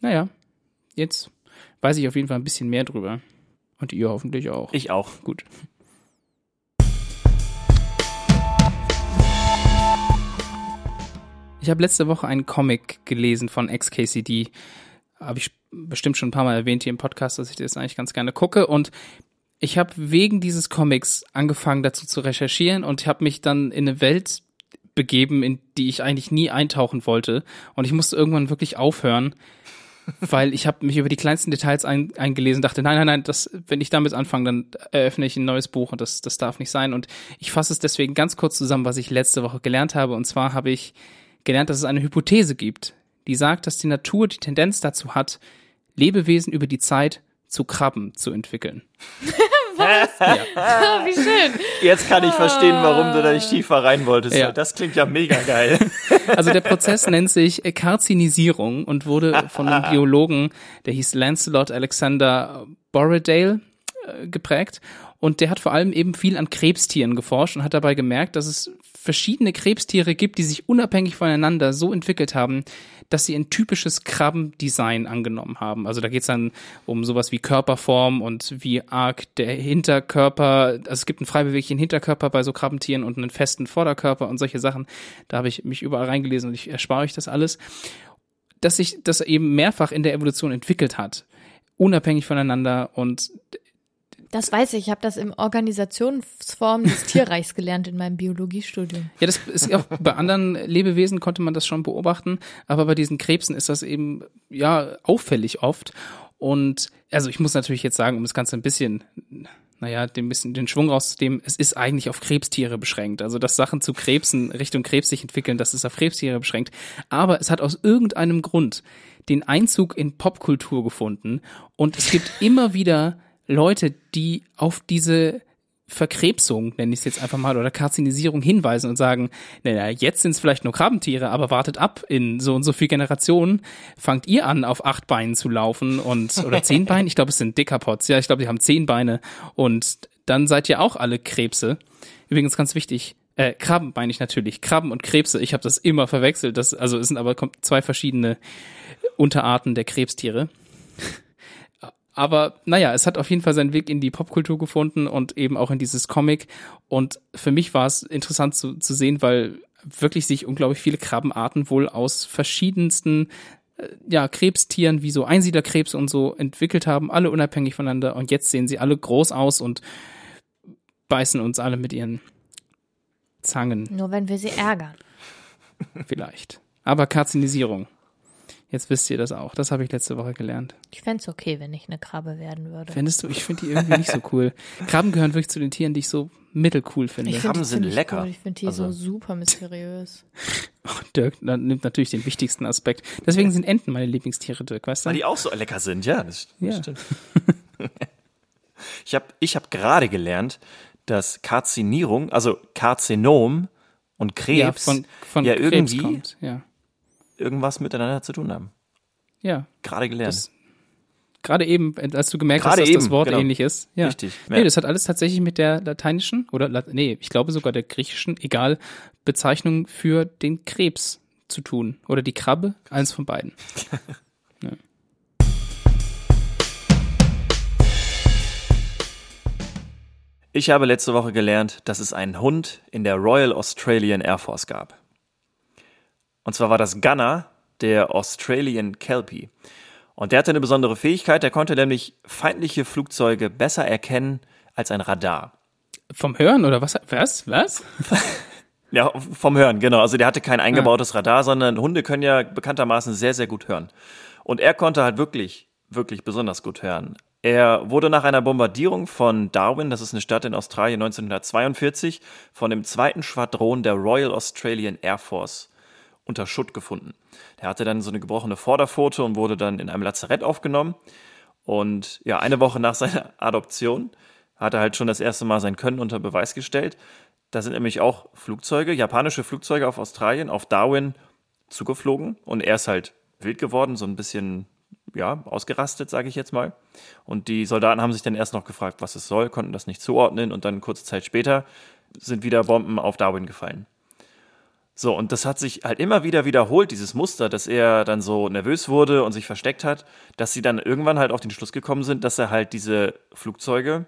Naja, jetzt weiß ich auf jeden Fall ein bisschen mehr drüber. Und ihr hoffentlich auch. Ich auch. Gut. Ich habe letzte Woche einen Comic gelesen von XKCD. Habe ich bestimmt schon ein paar Mal erwähnt hier im Podcast, dass ich das eigentlich ganz gerne gucke. Und ich habe wegen dieses Comics angefangen dazu zu recherchieren und habe mich dann in eine Welt begeben, in die ich eigentlich nie eintauchen wollte. Und ich musste irgendwann wirklich aufhören, weil ich habe mich über die kleinsten Details ein, eingelesen, dachte, nein, nein, nein, das, wenn ich damit anfange, dann eröffne ich ein neues Buch und das, das darf nicht sein. Und ich fasse es deswegen ganz kurz zusammen, was ich letzte Woche gelernt habe. Und zwar habe ich gelernt, dass es eine Hypothese gibt, die sagt, dass die Natur die Tendenz dazu hat, Lebewesen über die Zeit zu Krabben zu entwickeln. Ah, wie schön. Jetzt kann ich verstehen, warum du da nicht tiefer rein wolltest. Ja. Das klingt ja mega geil. Also der Prozess nennt sich Karzinisierung und wurde von einem Biologen, der hieß Lancelot Alexander Borrowdale, äh, geprägt. Und der hat vor allem eben viel an Krebstieren geforscht und hat dabei gemerkt, dass es verschiedene Krebstiere gibt, die sich unabhängig voneinander so entwickelt haben, dass sie ein typisches Krabbendesign angenommen haben. Also da geht es dann um sowas wie Körperform und wie arg der Hinterkörper, also es gibt einen frei beweglichen Hinterkörper bei so Krabbentieren und einen festen Vorderkörper und solche Sachen. Da habe ich mich überall reingelesen und ich erspare euch das alles. Dass sich das eben mehrfach in der Evolution entwickelt hat, unabhängig voneinander und Das weiß ich. Ich habe das im Organisationsform des Tierreichs gelernt in meinem Biologiestudium. Ja, das ist auch bei anderen Lebewesen konnte man das schon beobachten, aber bei diesen Krebsen ist das eben ja auffällig oft. Und also ich muss natürlich jetzt sagen, um das Ganze ein bisschen, naja, den bisschen den Schwung rauszunehmen, es ist eigentlich auf Krebstiere beschränkt. Also dass Sachen zu Krebsen Richtung Krebs sich entwickeln, das ist auf Krebstiere beschränkt. Aber es hat aus irgendeinem Grund den Einzug in Popkultur gefunden und es gibt immer wieder Leute, die auf diese Verkrebsung, nenne ich es jetzt einfach mal, oder Karzinisierung hinweisen und sagen, naja, jetzt sind es vielleicht nur Krabbentiere, aber wartet ab, in so und so viel Generationen. Fangt ihr an, auf acht Beinen zu laufen und oder zehn Beinen, ich glaube, es sind Dekapods, ja, ich glaube, die haben zehn Beine und dann seid ihr auch alle Krebse. Übrigens ganz wichtig, äh, Krabben meine ich natürlich, Krabben und Krebse, ich habe das immer verwechselt, das, also es sind aber zwei verschiedene Unterarten der Krebstiere. Aber naja, es hat auf jeden Fall seinen Weg in die Popkultur gefunden und eben auch in dieses Comic. Und für mich war es interessant zu, zu sehen, weil wirklich sich unglaublich viele Krabbenarten wohl aus verschiedensten äh, ja, Krebstieren wie so Einsiedlerkrebs und so entwickelt haben, alle unabhängig voneinander. Und jetzt sehen sie alle groß aus und beißen uns alle mit ihren Zangen Nur wenn wir sie ärgern. vielleicht. Aber Karzinisierung. Jetzt wisst ihr das auch. Das habe ich letzte Woche gelernt. Ich fände es okay, wenn ich eine Krabbe werden würde. Findest du? Ich finde die irgendwie nicht so cool. Krabben gehören wirklich zu den Tieren, die ich so mittelcool finde. Ich find Krabben sind lecker. Cool. Ich finde die Also- so super mysteriös. Dirk dann nimmt natürlich den wichtigsten Aspekt. Deswegen sind Enten meine Lieblingstiere, Dirk, weißt du? Weil die auch so lecker sind, ja, das, das Ja. stimmt. ich habe ich hab gerade gelernt, dass Karzinierung, also Karzinom und Krebs ja, von, von ja Krebs irgendwie kommt. Ja. Irgendwas miteinander zu tun haben. Ja. Gerade gelernt. Das- Gerade eben, als du gemerkt Gerade hast, dass das eben, Wort genau. ähnlich ist. Ja. Richtig, Nee, ja. das hat alles tatsächlich mit der lateinischen oder nee, ich glaube sogar der griechischen, egal, Bezeichnung für den Krebs zu tun. Oder die Krabbe, eins von beiden. Ich habe letzte Woche gelernt, dass es einen Hund in der Royal Australian Air Force gab. Und zwar war das Gunner, der Australian Kelpie. Und der hatte eine besondere Fähigkeit, der konnte nämlich feindliche Flugzeuge besser erkennen als ein Radar. Vom Hören oder was? Was? Was? Ja, vom Hören, genau. Also der hatte kein eingebautes Radar, sondern Hunde können ja bekanntermaßen sehr, sehr gut hören. Und er konnte halt wirklich, wirklich besonders gut hören. Er wurde nach einer Bombardierung von Darwin, das ist eine Stadt in Australien 1942, von dem zweiten Schwadron der Royal Australian Air Force unter Schutt gefunden. Er hatte dann so eine gebrochene Vorderpfote und wurde dann in einem Lazarett aufgenommen. Und ja, eine Woche nach seiner Adoption hat er halt schon das erste Mal sein Können unter Beweis gestellt. Da sind nämlich auch Flugzeuge, japanische Flugzeuge auf Australien, auf Darwin zugeflogen. Und er ist halt wild geworden, so ein bisschen, ja, ausgerastet, sage ich jetzt mal. Und die Soldaten haben sich dann erst noch gefragt, was es soll, konnten das nicht zuordnen. Und dann kurze Zeit später sind wieder Bomben auf Darwin gefallen. So, und das hat sich halt immer wieder wiederholt, dieses Muster, dass er dann so nervös wurde und sich versteckt hat, dass sie dann irgendwann halt auf den Schluss gekommen sind, dass er halt diese Flugzeuge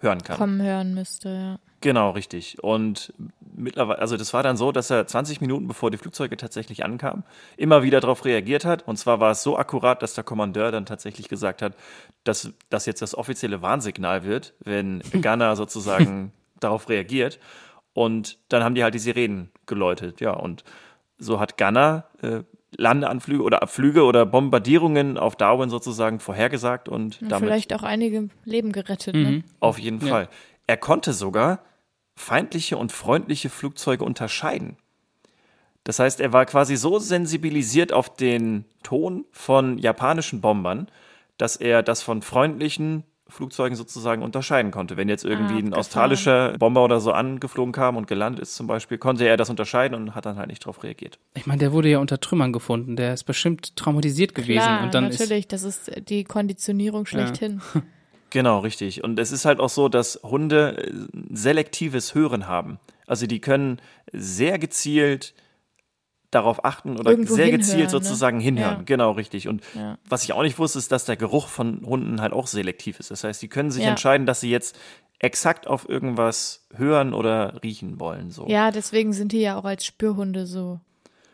hören kann. Kommen hören müsste, ja. Genau, richtig. Und mittlerweile, also das war dann so, dass er 20 Minuten bevor die Flugzeuge tatsächlich ankamen, immer wieder darauf reagiert hat. Und zwar war es so akkurat, dass der Kommandeur dann tatsächlich gesagt hat, dass das jetzt das offizielle Warnsignal wird, wenn Ghana sozusagen darauf reagiert. Und dann haben die halt die Sirenen geläutet, ja. Und so hat Ghana äh, Landeanflüge oder Abflüge oder Bombardierungen auf Darwin sozusagen vorhergesagt und Und damit vielleicht auch einige Leben gerettet, ne? auf jeden Ja. Fall. Er konnte sogar feindliche und freundliche Flugzeuge unterscheiden. Das heißt, er war quasi so sensibilisiert auf den Ton von japanischen Bombern, dass er das von freundlichen Flugzeugen sozusagen unterscheiden konnte. Wenn jetzt irgendwie ein abgefahren. australischer Bomber oder so angeflogen kam und gelandet ist zum Beispiel, konnte er das unterscheiden und hat dann halt nicht darauf reagiert. Ich meine, der wurde ja unter Trümmern gefunden. Der ist bestimmt traumatisiert gewesen. Klar, und dann ist natürlich, das ist die Konditionierung schlechthin. Genau, richtig. Und es ist halt auch so, dass Hunde äh, selektives Hören haben. Also die können sehr gezielt darauf achten oder Irgendwo sehr hinhören, gezielt ne? sozusagen hinhören. Ja. Genau, richtig. Und Ja. was ich auch nicht wusste, ist, dass der Geruch von Hunden halt auch selektiv ist. Das heißt, die können sich Ja. entscheiden, dass sie jetzt exakt auf irgendwas hören oder riechen wollen. So. Ja, deswegen sind die ja auch als Spürhunde so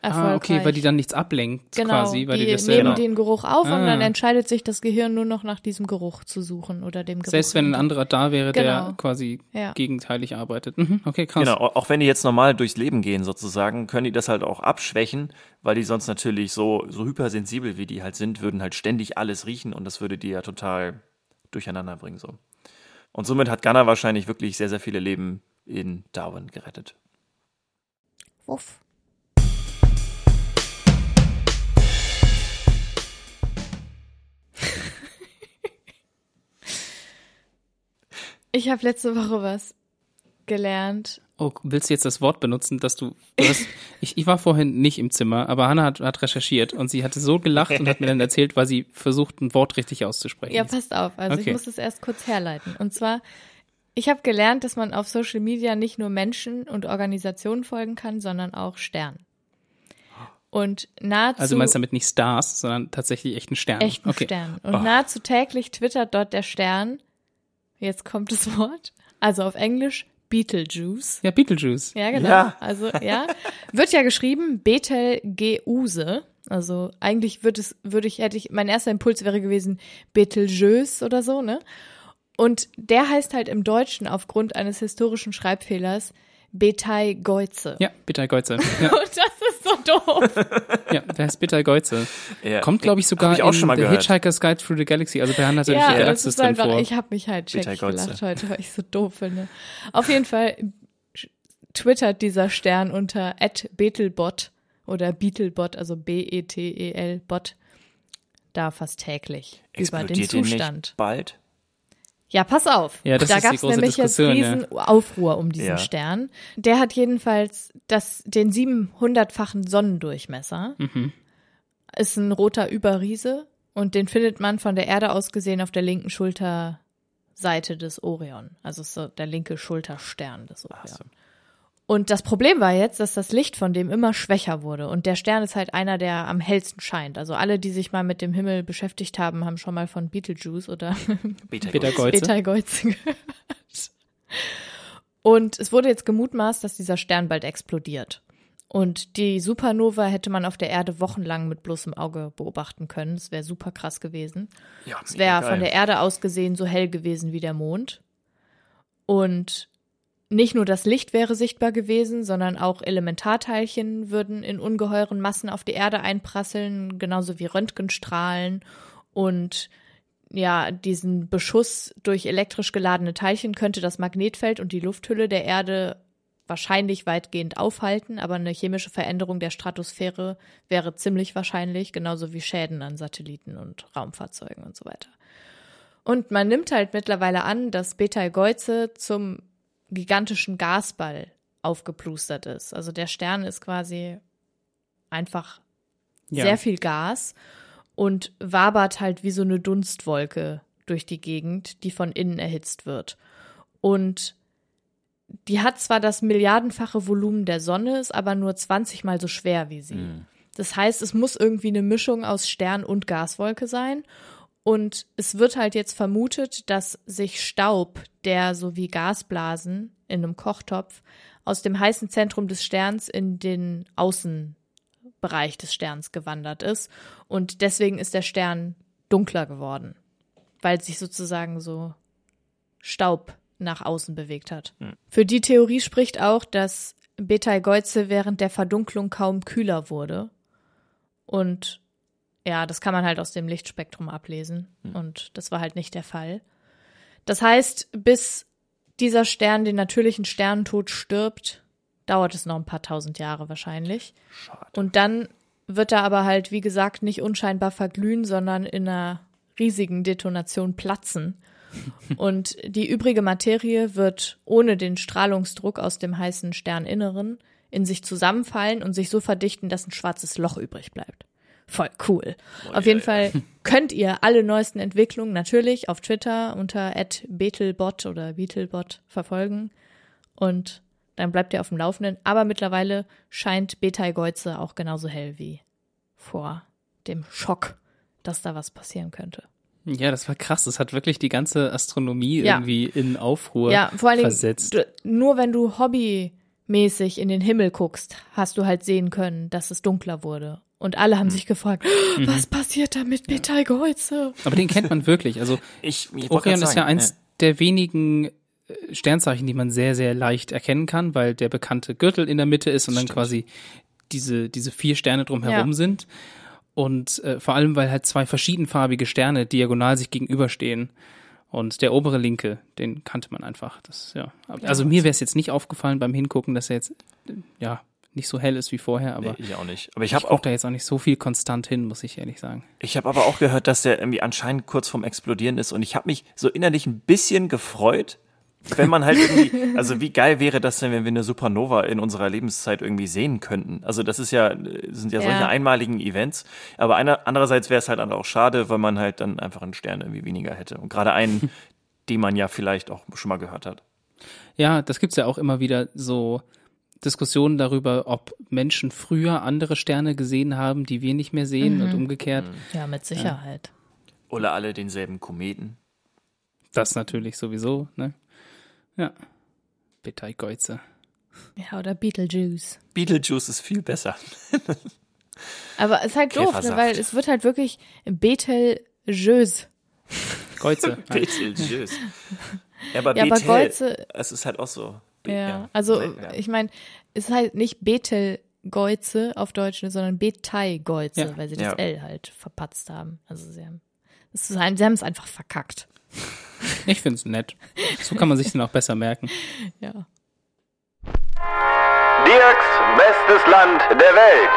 erfolgreich. Ah, okay, weil die dann nichts ablenkt genau, quasi, weil die, die das nehmen selber. den Geruch auf und Ah. dann entscheidet sich das Gehirn nur noch nach diesem Geruch zu suchen oder dem Geruch. Selbst wenn ein anderer da wäre, der Genau. quasi Ja. gegenteilig arbeitet. Mhm, okay, krass. Genau, au- auch wenn die jetzt normal durchs Leben gehen sozusagen, können die das halt auch abschwächen, weil die sonst natürlich so, so hypersensibel wie die halt sind, würden halt ständig alles riechen und das würde die ja total durcheinander bringen so. Und somit hat Ghana wahrscheinlich wirklich sehr, sehr viele Leben in Darwin gerettet. Wuff. Ich habe letzte Woche was gelernt. Oh, willst du jetzt das Wort benutzen, dass du, du hast, ich, ich war vorhin nicht im Zimmer, aber Hannah hat, hat recherchiert und sie hatte so gelacht und hat mir dann erzählt, weil sie versucht, ein Wort richtig auszusprechen. Ja, passt auf. Also Okay. ich muss das erst kurz herleiten. Und zwar, ich habe gelernt, dass man auf Social Media nicht nur Menschen und Organisationen folgen kann, sondern auch Sternen. Und nahezu also du meinst damit nicht Stars, sondern tatsächlich echten Stern. echten okay. Stern. Und Oh. nahezu täglich twittert dort der Stern, jetzt kommt das Wort, also auf Englisch Beetlejuice. Ja, Beetlejuice. Ja, genau. Ja. Also, ja. Wird ja geschrieben Betelgeuse. Also eigentlich würde es, würde ich, hätte ich, mein erster Impuls wäre gewesen Betelgeuse oder so, ne? Und der heißt halt im Deutschen aufgrund eines historischen Schreibfehlers Beteigeuze. Ja, bitte, Geuze. Ja. Und das doof. Ja, der heißt Betelgeuse. Ja. Kommt, glaube ich, sogar ich auch in schon mal The gehört. Hitchhiker's Guide Through the Galaxy. Also bei Hannah hat er Ja, die das Galaxis ist drin einfach, vor. ich habe mich halt checkig gelacht heute, weil ich so doof finde. Auf jeden Fall twittert dieser Stern unter @betelbot oder Beetlebot, also B-E-T-E-L Bot, da fast täglich über den Explodiert der Zustand. nicht bald? Ja, pass auf. Ja, das da ist die gab's große nämlich jetzt Diskussion, ja. riesen Aufruhr um diesen Ja. Stern. Der hat jedenfalls das, den 700-fachen Sonnendurchmesser. Mhm. Ist ein roter Überriese und den findet man von der Erde aus gesehen auf der linken Schulterseite des Orion. Also ist so der linke Schulterstern des Orion. so. Und das Problem war jetzt, dass das Licht von dem immer schwächer wurde. Und der Stern ist halt einer, der am hellsten scheint. Also alle, die sich mal mit dem Himmel beschäftigt haben, haben schon mal von Betelgeuse oder Betelgeuse. Betelgeuse gehört. Und es wurde jetzt gemutmaßt, dass dieser Stern bald explodiert. Und die Supernova hätte man auf der Erde wochenlang mit bloßem Auge beobachten können. Es wäre super krass gewesen. Ja, Es wäre von der Erde aus gesehen so hell gewesen wie der Mond. Und nicht nur das Licht wäre sichtbar gewesen, sondern auch Elementarteilchen würden in ungeheuren Massen auf die Erde einprasseln, genauso wie Röntgenstrahlen und ja, diesen Beschuss durch elektrisch geladene Teilchen könnte das Magnetfeld und die Lufthülle der Erde wahrscheinlich weitgehend aufhalten, aber eine chemische Veränderung der Stratosphäre wäre ziemlich wahrscheinlich, genauso wie Schäden an Satelliten und Raumfahrzeugen und so weiter. Und man nimmt halt mittlerweile an, dass Betelgeuse zum gigantischen Gasball aufgeplustert ist. Also der Stern ist quasi einfach Ja. sehr viel Gas und wabert halt wie so eine Dunstwolke durch die Gegend, die von innen erhitzt wird. Und die hat zwar das milliardenfache Volumen der Sonne, ist aber nur 20 mal so schwer wie sie. Das heißt, es muss irgendwie eine Mischung aus Stern und Gaswolke sein. Und es wird halt jetzt vermutet, dass sich Staub, der so wie Gasblasen in einem Kochtopf aus dem heißen Zentrum des Sterns in den Außenbereich des Sterns gewandert ist. Und deswegen ist der Stern dunkler geworden, weil sich sozusagen so Staub nach außen bewegt hat. Für die Theorie spricht auch, dass Betelgeuse während der Verdunklung kaum kühler wurde. Und ja, das kann man halt aus dem Lichtspektrum ablesen. Und das war halt nicht der Fall. Das heißt, bis dieser Stern den natürlichen Sternentod stirbt, dauert es noch ein paar tausend Jahre wahrscheinlich. Schade. Und dann wird er aber halt, wie gesagt, nicht unscheinbar verglühen, sondern in einer riesigen Detonation platzen. Und die übrige Materie wird ohne den Strahlungsdruck aus dem heißen Sterninneren in sich zusammenfallen und sich so verdichten, dass ein schwarzes Loch übrig bleibt. Voll cool. Auf jeden Fall könnt ihr alle neuesten Entwicklungen natürlich auf Twitter unter @betelbot oder beetlebot verfolgen und dann bleibt ihr auf dem Laufenden. Aber mittlerweile scheint Betelgeuse auch genauso hell wie vor dem Schock, dass da was passieren könnte. Ja, das war krass. Das hat wirklich die ganze Astronomie Ja. irgendwie in Aufruhr Ja, vor allen Dingen, versetzt. du, nur wenn du hobbymäßig in den Himmel guckst, hast du halt sehen können, dass es dunkler wurde. Und alle Mhm. haben sich gefragt, was passiert da mit Betelgeuse? Aber den kennt man wirklich. Also Ich, ich Orion ist ja eins der wenigen äh, Sternzeichen, die man sehr, sehr leicht erkennen kann, weil der bekannte Gürtel in der Mitte ist und dann Stimmt. quasi diese, diese vier Sterne drumherum Ja. sind. Und äh, vor allem, weil halt zwei verschiedenfarbige Sterne diagonal sich gegenüberstehen. Und der obere linke, den kannte man einfach. Das, ja. Also mir wäre es jetzt nicht aufgefallen beim Hingucken, dass er jetzt äh, ja nicht so hell ist wie vorher, aber Nee, ich auch nicht. Aber ich habe auch, da jetzt auch nicht so viel konstant hin, muss ich ehrlich sagen. ich habe aber auch gehört, dass der irgendwie anscheinend kurz vorm Explodieren ist und ich habe mich so innerlich ein bisschen gefreut, wenn man halt irgendwie, also wie geil wäre das denn, wenn wir eine Supernova in unserer Lebenszeit irgendwie sehen könnten? Also das ist ja, sind ja, solche Ja. einmaligen Events. Aber einer, andererseits wäre es halt dann auch schade, weil man halt dann einfach einen Stern irgendwie weniger hätte. Und gerade einen, den man ja vielleicht auch schon mal gehört hat. Ja, das gibt's ja auch immer wieder so Diskussionen darüber, ob Menschen früher andere Sterne gesehen haben, die wir nicht mehr sehen Mhm. und umgekehrt. Ja, mit Sicherheit. Oder alle denselben Kometen. Das natürlich sowieso, ne? Ja. Betelgeuse. Ja, oder Beetlejuice. Beetlejuice ist viel besser. Aber es ist halt doof, ne, weil es wird halt wirklich Betelgeuse. Geuze. Betelgeuse. Ja, aber Ja, aber Bethel, Geuze, es ist halt auch so. Be- ja, also ja. ich meine, es ist halt nicht Geuze auf Deutsch, sondern Betai-Geuze, Ja. weil sie das Ja. L halt verpatzt haben. Also sie haben es ist ein, sie haben es einfach verkackt. Ich find's nett. So kann man sich den auch besser merken. Ja. Dirks bestes Land der Welt.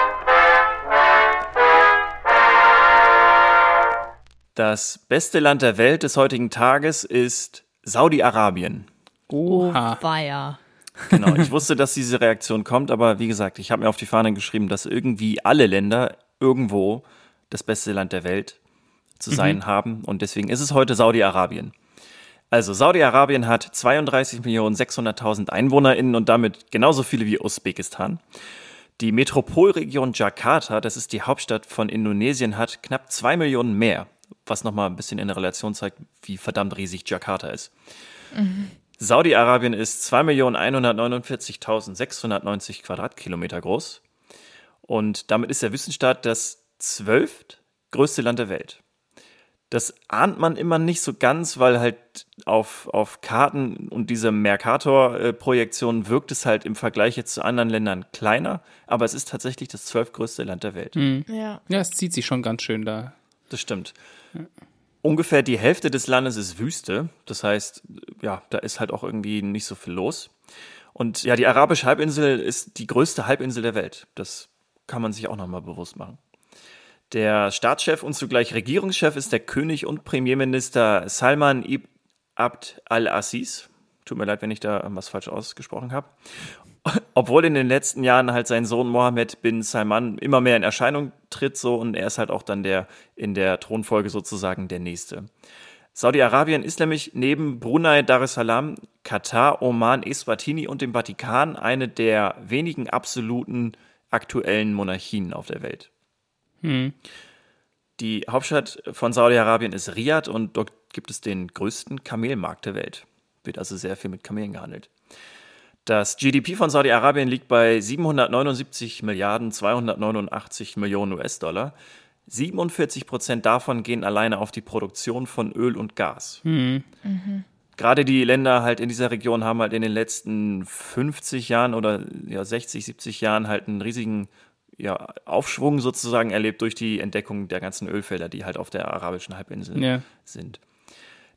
Das beste Land der Welt des heutigen Tages ist Saudi-Arabien. Oha. Weia. Genau, ich wusste, dass diese Reaktion kommt, aber wie gesagt, ich habe mir auf die Fahne geschrieben, dass irgendwie alle Länder irgendwo das beste Land der Welt zu sein haben und deswegen ist es heute Saudi-Arabien. Also Saudi-Arabien hat 32.600.000 EinwohnerInnen und damit genauso viele wie Usbekistan. Die Metropolregion Jakarta, das ist die Hauptstadt von Indonesien, hat knapp zwei Millionen mehr, was nochmal ein bisschen in der Relation zeigt, wie verdammt riesig Jakarta ist. Saudi-Arabien ist 2.149.690 Quadratkilometer groß und damit ist der Wüstenstaat das zwölft größte Land der Welt. Das ahnt man immer nicht so ganz, weil halt auf, auf Karten und diese Mercator-Projektion wirkt es halt im Vergleich jetzt zu anderen Ländern kleiner, aber es ist tatsächlich das zwölftgrößte Land der Welt. Ja. Ja, es zieht sich schon ganz schön da. Das stimmt. Ungefähr die Hälfte des Landes ist Wüste. Das heißt, ja, da ist halt auch irgendwie nicht so viel los. Und ja, die arabische Halbinsel ist die größte Halbinsel der Welt. Das kann man sich auch nochmal bewusst machen. Der Staatschef und zugleich Regierungschef ist der König und Premierminister Salman ibn Abd al-Aziz. Tut mir leid, wenn ich da was falsch ausgesprochen habe. Obwohl in den letzten Jahren halt sein Sohn Mohammed bin Salman immer mehr in Erscheinung tritt, so und er ist halt auch dann der in der Thronfolge sozusagen der nächste. Saudi-Arabien ist nämlich neben Brunei, Dar es Salaam, Katar, Oman, Eswatini und dem Vatikan eine der wenigen absoluten aktuellen Monarchien auf der Welt. Die Hauptstadt von Saudi-Arabien ist Riyadh und dort gibt es den größten Kamelmarkt der Welt. Wird also sehr viel mit Kamelen gehandelt. Das GDP von Saudi-Arabien liegt bei 779 Milliarden 289 Millionen US-Dollar. 47 Prozent davon gehen alleine auf die Produktion von Öl und Gas. Gerade die Länder halt in dieser Region haben halt in den letzten 50 Jahren oder ja, 60, 70 Jahren halt einen riesigen ja, Aufschwung sozusagen erlebt durch die Entdeckung der ganzen Ölfelder, die halt auf der arabischen Halbinsel Ja. sind.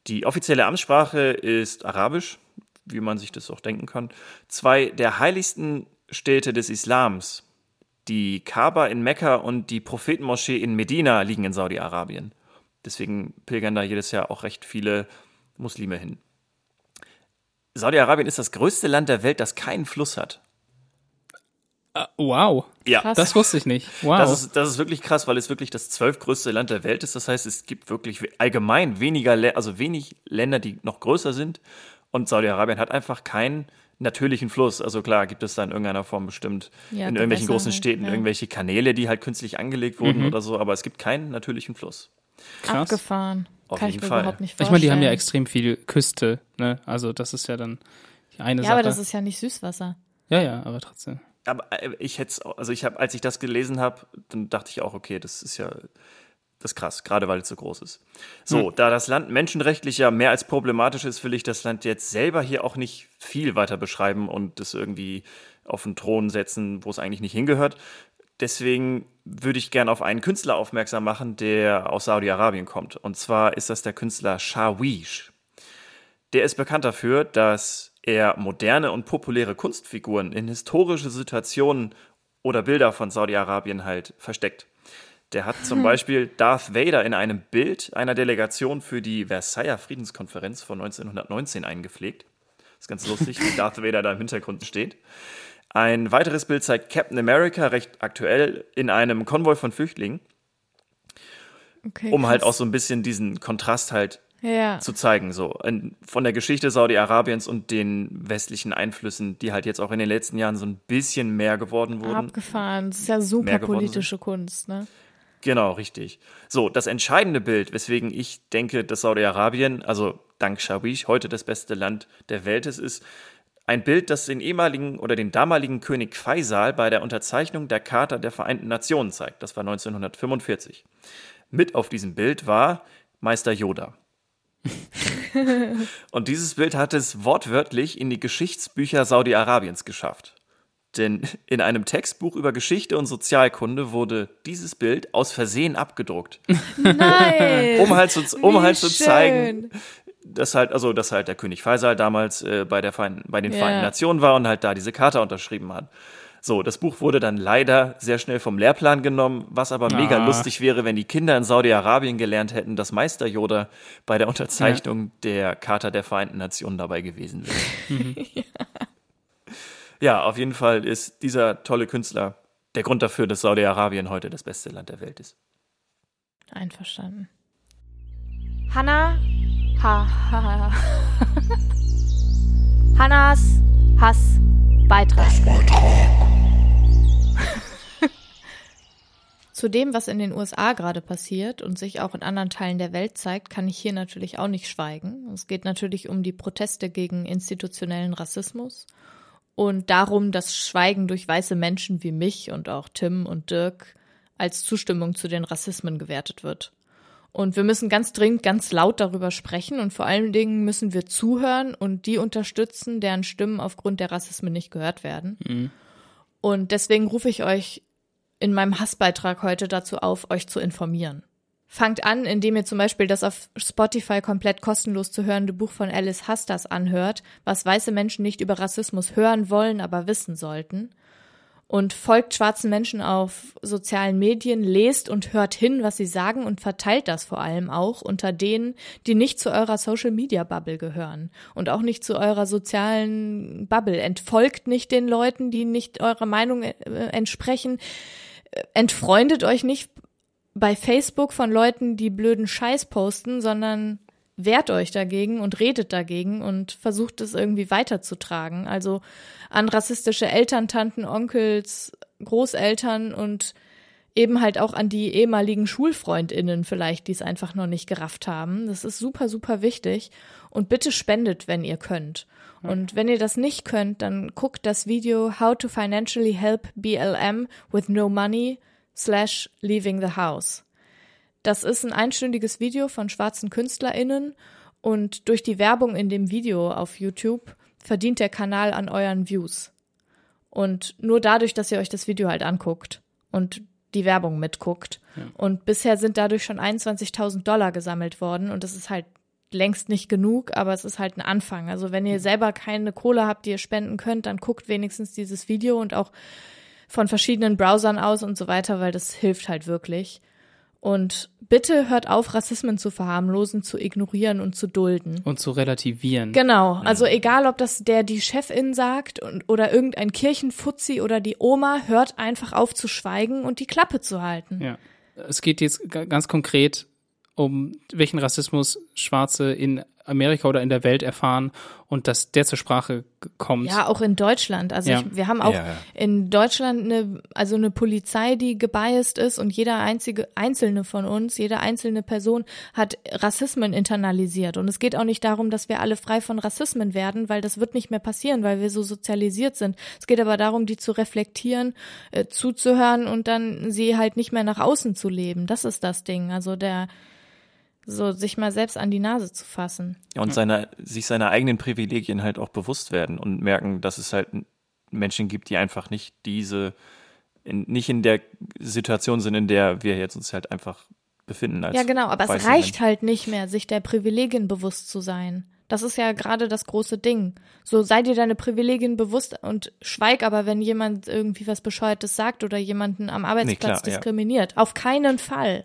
Die offizielle Amtssprache ist Arabisch, wie man sich das auch denken kann. Zwei der heiligsten Städte des Islams, die Kaaba in Mekka und die Prophetenmoschee in Medina, liegen in Saudi-Arabien. Deswegen pilgern da jedes Jahr auch recht viele Muslime hin. Saudi-Arabien ist das größte Land der Welt, das keinen Fluss hat. Ah, wow. Ja, Krass. Das wusste ich nicht. Wow. Das ist, das ist wirklich krass, weil es wirklich das zwölftgrößte Land der Welt ist. Das heißt, es gibt wirklich allgemein weniger, also wenig Länder, die noch größer sind. Und Saudi-Arabien hat einfach keinen natürlichen Fluss. Also klar, gibt es da in irgendeiner Form bestimmt Ja, in irgendwelchen großen halt, Städten ja. irgendwelche Kanäle, die halt künstlich angelegt wurden Mhm. oder so, aber es gibt keinen natürlichen Fluss. krass. Abgefahren. Auf Kann ich jeden mir Fall. überhaupt nicht Ich vorstellen. meine, die haben ja extrem viel Küste, ne? Also das ist ja dann die eine Ja, Sache. aber das ist ja nicht Süßwasser. ja, ja, aber trotzdem. Aber äh, ich hätte also ich habe, als ich das gelesen habe, dann dachte ich auch, okay, das ist ja das ist krass, gerade weil es so groß ist. So, da das Land menschenrechtlich ja mehr als problematisch ist, will ich das Land jetzt selber hier auch nicht viel weiter beschreiben und das irgendwie auf den Thron setzen, wo es eigentlich nicht hingehört. Deswegen würde ich gerne auf einen Künstler aufmerksam machen, der aus Saudi-Arabien kommt. Und zwar ist das der Künstler Shawish. Der ist bekannt dafür, dass er moderne und populäre Kunstfiguren in historische Situationen oder Bilder von Saudi-Arabien halt versteckt. Der hat zum Beispiel Darth Vader in einem Bild einer Delegation für die Versailler Friedenskonferenz von 1919 eingepflegt. Das ist ganz lustig, wie Darth Vader da im Hintergrund steht. Ein weiteres Bild zeigt Captain America recht aktuell in einem Konvoi von Flüchtlingen, Okay, um halt auch so ein bisschen diesen Kontrast halt Ja. zu zeigen, so in, von der Geschichte Saudi-Arabiens und den westlichen Einflüssen, die halt jetzt auch in den letzten Jahren so ein bisschen mehr geworden wurden. Abgefahren. Das ist ja super politische Kunst, ne? Genau, richtig. So, das entscheidende Bild, weswegen ich denke, dass Saudi-Arabien, also dank Shawish, heute das beste Land der Welt ist, ist ein Bild, das den ehemaligen oder den damaligen König Faisal bei der Unterzeichnung der Charta der Vereinten Nationen zeigt. Das war 1945. Mit auf diesem Bild war Meister Yoda. Und dieses Bild hat es wortwörtlich in die Geschichtsbücher Saudi-Arabiens geschafft. Denn in einem Textbuch über Geschichte und Sozialkunde wurde dieses Bild aus Versehen abgedruckt. Nein! Um halt zu, um Wie halt zu schön. zeigen, dass halt, also, dass halt der König Faisal damals äh, bei, der Verein, bei den Ja. Vereinten Nationen war und halt da diese Charta unterschrieben hat. So, das Buch wurde dann leider sehr schnell vom Lehrplan genommen, was aber mega Ah. lustig wäre, wenn die Kinder in Saudi-Arabien gelernt hätten, dass Meister Yoda bei der Unterzeichnung der Charta der Vereinten Nationen dabei gewesen wäre. ja, auf jeden Fall ist dieser tolle Künstler der Grund dafür, dass Saudi-Arabien heute das beste Land der Welt ist. Einverstanden. Hanna. Ha, ha, ha. Hannas Hass Beitrag. Zu dem, was in den USA gerade passiert und sich auch in anderen Teilen der Welt zeigt, kann ich hier natürlich auch nicht schweigen. Es geht natürlich um die Proteste gegen institutionellen Rassismus und darum, dass Schweigen durch weiße Menschen wie mich und auch Tim und Dirk als Zustimmung zu den Rassismen gewertet wird. Und wir müssen ganz dringend ganz laut darüber sprechen und vor allen Dingen müssen wir zuhören und die unterstützen, deren Stimmen aufgrund der Rassismen nicht gehört werden. Und deswegen rufe ich euch in meinem Hassbeitrag heute dazu auf, euch zu informieren. Fangt an, indem ihr zum Beispiel das auf Spotify komplett kostenlos zu hörende Buch von Alice Hastas anhört, was weiße Menschen nicht über Rassismus hören wollen, aber wissen sollten. Und folgt schwarzen Menschen auf sozialen Medien, lest und hört hin, was sie sagen und verteilt das vor allem auch unter denen, die nicht zu eurer Social Media Bubble gehören und auch nicht zu eurer sozialen Bubble. Entfolgt nicht den Leuten, die nicht eurer Meinung äh, entsprechen. Äh, Entfreundet euch nicht bei Facebook von Leuten, die blöden Scheiß posten, sondern wehrt euch dagegen und redet dagegen und versucht es irgendwie weiterzutragen. Also an rassistische Eltern, Tanten, Onkels, Großeltern und eben halt auch an die ehemaligen Schulfreundinnen vielleicht, die es einfach noch nicht gerafft haben. Das ist super, super wichtig. Und bitte spendet, wenn ihr könnt. Und wenn ihr das nicht könnt, dann guckt das Video How to Financially Help BLM with No Money slash Leaving the House. Das ist ein einstündiges Video von schwarzen KünstlerInnen und durch die Werbung in dem Video auf YouTube verdient der Kanal an euren Views. Und nur dadurch, dass ihr euch das Video halt anguckt und die Werbung mitguckt. Und bisher sind dadurch schon 21.000 Dollar gesammelt worden und das ist halt längst nicht genug, aber es ist halt ein Anfang. Also wenn ihr selber keine Kohle habt, die ihr spenden könnt, dann guckt wenigstens dieses Video und auch von verschiedenen Browsern aus und so weiter, weil das hilft halt wirklich. Und bitte hört auf, Rassismen zu verharmlosen, zu ignorieren und zu dulden. Und zu relativieren. Genau, also egal, ob das der die Chefin sagt und, oder irgendein Kirchenfuzzi oder die Oma, hört einfach auf zu schweigen und die Klappe zu halten. Ja. Es geht jetzt ga- ganz konkret um welchen Rassismus Schwarze in Amerika oder in der Welt erfahren und dass der zur Sprache kommt. Ja, auch in Deutschland. Also Ja. ich, wir haben auch Ja, ja. in Deutschland eine, also eine Polizei, die gebiased ist und jeder einzige einzelne von uns, jede einzelne Person hat Rassismen internalisiert. Und es geht auch nicht darum, dass wir alle frei von Rassismen werden, weil das wird nicht mehr passieren, weil wir so sozialisiert sind. Es geht aber darum, die zu reflektieren, äh, zuzuhören und dann sie halt nicht mehr nach außen zu leben. Das ist das Ding. Also der so sich mal selbst an die Nase zu fassen. Ja, und seine, sich seiner eigenen Privilegien halt auch bewusst werden und merken, dass es halt Menschen gibt, die einfach nicht diese, in, nicht in der Situation sind, in der wir jetzt uns halt einfach befinden. Als Ja, genau, aber es reicht halt nicht mehr, sich der Privilegien bewusst zu sein. Das ist ja gerade das große Ding. So sei dir deine Privilegien bewusst und schweig aber, wenn jemand irgendwie was Bescheuertes sagt oder jemanden am Arbeitsplatz klar, ja. diskriminiert. Auf keinen Fall.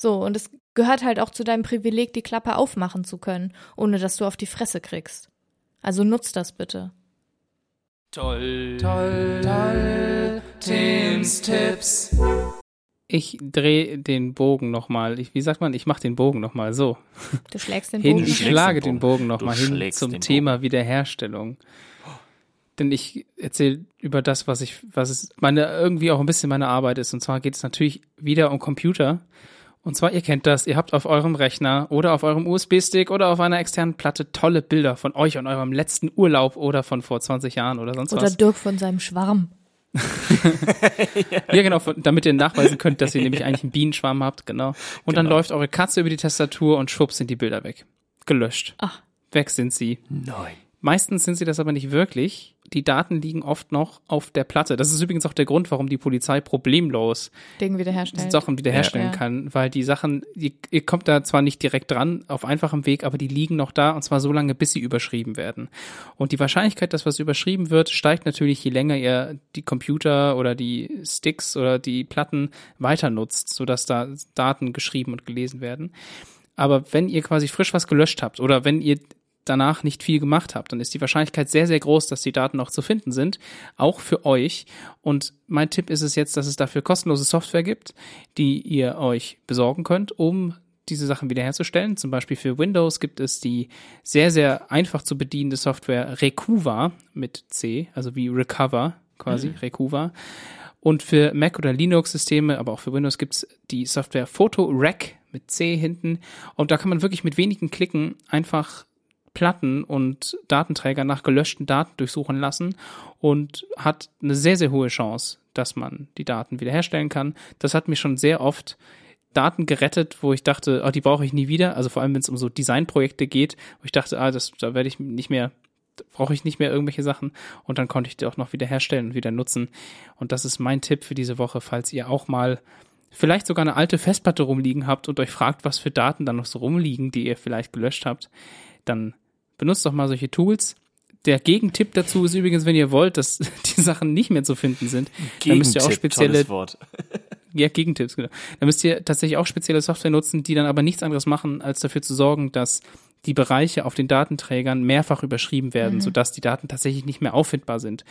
So, und es gehört halt auch zu deinem Privileg, die Klappe aufmachen zu können, ohne dass du auf die Fresse kriegst. Also nutzt das bitte. Toll, toll, toll. Tims Tipps. Ich drehe den Bogen nochmal. Ich, wie sagt man? Ich mache den Bogen nochmal so. Du schlägst den Hin, Bogen. ich schlägst schlage den Bogen. Bogen nochmal hin zum Thema Wiederherstellung. Denn ich erzähle über das, was ich, was es meine, irgendwie auch ein bisschen meine Arbeit ist. Und zwar geht es natürlich wieder um Computer. Und zwar, ihr kennt das, ihr habt auf eurem Rechner oder auf eurem USB-Stick oder auf einer externen Platte tolle Bilder von euch und eurem letzten Urlaub oder von vor 20 Jahren oder sonst Oder was. Dirk von seinem Schwarm. Ja, genau, damit ihr nachweisen könnt, dass ihr nämlich eigentlich einen Bienenschwarm habt, genau. Und dann Genau. läuft eure Katze über die Tastatur und schwupps sind die Bilder weg. Gelöscht. Ach. Weg sind sie. Nein. Meistens sind sie das aber nicht wirklich. Die Daten liegen oft noch auf der Platte. Das ist übrigens auch der Grund, warum die Polizei problemlos Ding wiederherstellen. Sachen wiederherstellen Ja. kann, weil die Sachen, die, ihr kommt da zwar nicht direkt dran auf einfachem Weg, aber die liegen noch da und zwar so lange, bis sie überschrieben werden. Und die Wahrscheinlichkeit, dass was überschrieben wird, steigt natürlich, je länger ihr die Computer oder die Sticks oder die Platten weiter nutzt, sodass da Daten geschrieben und gelesen werden. Aber wenn ihr quasi frisch was gelöscht habt oder wenn ihr danach nicht viel gemacht habt, dann ist die Wahrscheinlichkeit sehr, sehr groß, dass die Daten noch zu finden sind, auch für euch. Und mein Tipp ist es jetzt, dass es dafür kostenlose Software gibt, die ihr euch besorgen könnt, um diese Sachen wiederherzustellen. Zum Beispiel für Windows gibt es die sehr, sehr einfach zu bedienende Software Recuva mit C, also wie Recover quasi, Recuva. Und für Mac oder Linux-Systeme, aber auch für Windows gibt's die Software PhotoRec mit C hinten. Und da kann man wirklich mit wenigen Klicken einfach Platten und Datenträger nach gelöschten Daten durchsuchen lassen und hat eine sehr, sehr hohe Chance, dass man die Daten wiederherstellen kann. Das hat mir schon sehr oft Daten gerettet, wo ich dachte, oh, die brauche ich nie wieder. Also vor allem, wenn es um so Designprojekte geht, wo ich dachte, ah, das, da werde ich nicht mehr, brauche ich nicht mehr irgendwelche Sachen. Und dann konnte ich die auch noch wieder herstellen und wieder nutzen. Und das ist mein Tipp für diese Woche, falls ihr auch mal vielleicht sogar eine alte Festplatte rumliegen habt und euch fragt, was für Daten da noch so rumliegen, die ihr vielleicht gelöscht habt, dann benutzt doch mal solche Tools. Der Gegentipp dazu ist übrigens, wenn ihr wollt, dass die Sachen nicht mehr zu finden sind, dann müsst ihr auch Gegentipp, spezielle tolles Wort. ja, Gegentipps, genau. Da müsst ihr tatsächlich auch spezielle Software nutzen, die dann aber nichts anderes machen, als dafür zu sorgen, dass die Bereiche auf den Datenträgern mehrfach überschrieben werden, sodass die Daten tatsächlich nicht mehr auffindbar sind.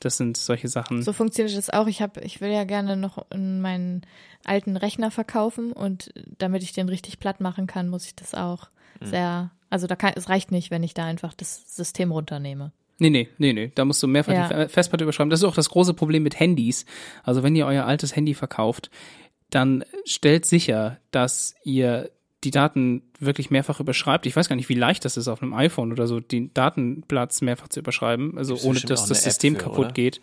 Das sind solche Sachen. So funktioniert das auch. Ich habe, ich will ja gerne noch meinen alten Rechner verkaufen und damit ich den richtig platt machen kann, muss ich das auch sehr, also da kann, es reicht nicht, wenn ich da einfach das System runternehme. Nee, nee, nee, nee. Da musst du mehrfach Ja. die Fe- Festplatte überschreiben. Das ist auch das große Problem mit Handys. Also wenn ihr euer altes Handy verkauft, dann stellt sicher, dass ihr die Daten wirklich mehrfach überschreibt. Ich weiß gar nicht, wie leicht das ist auf einem iPhone oder so, den Datenplatz mehrfach zu überschreiben, also Gibt's ohne dass das App System für, kaputt oder? geht.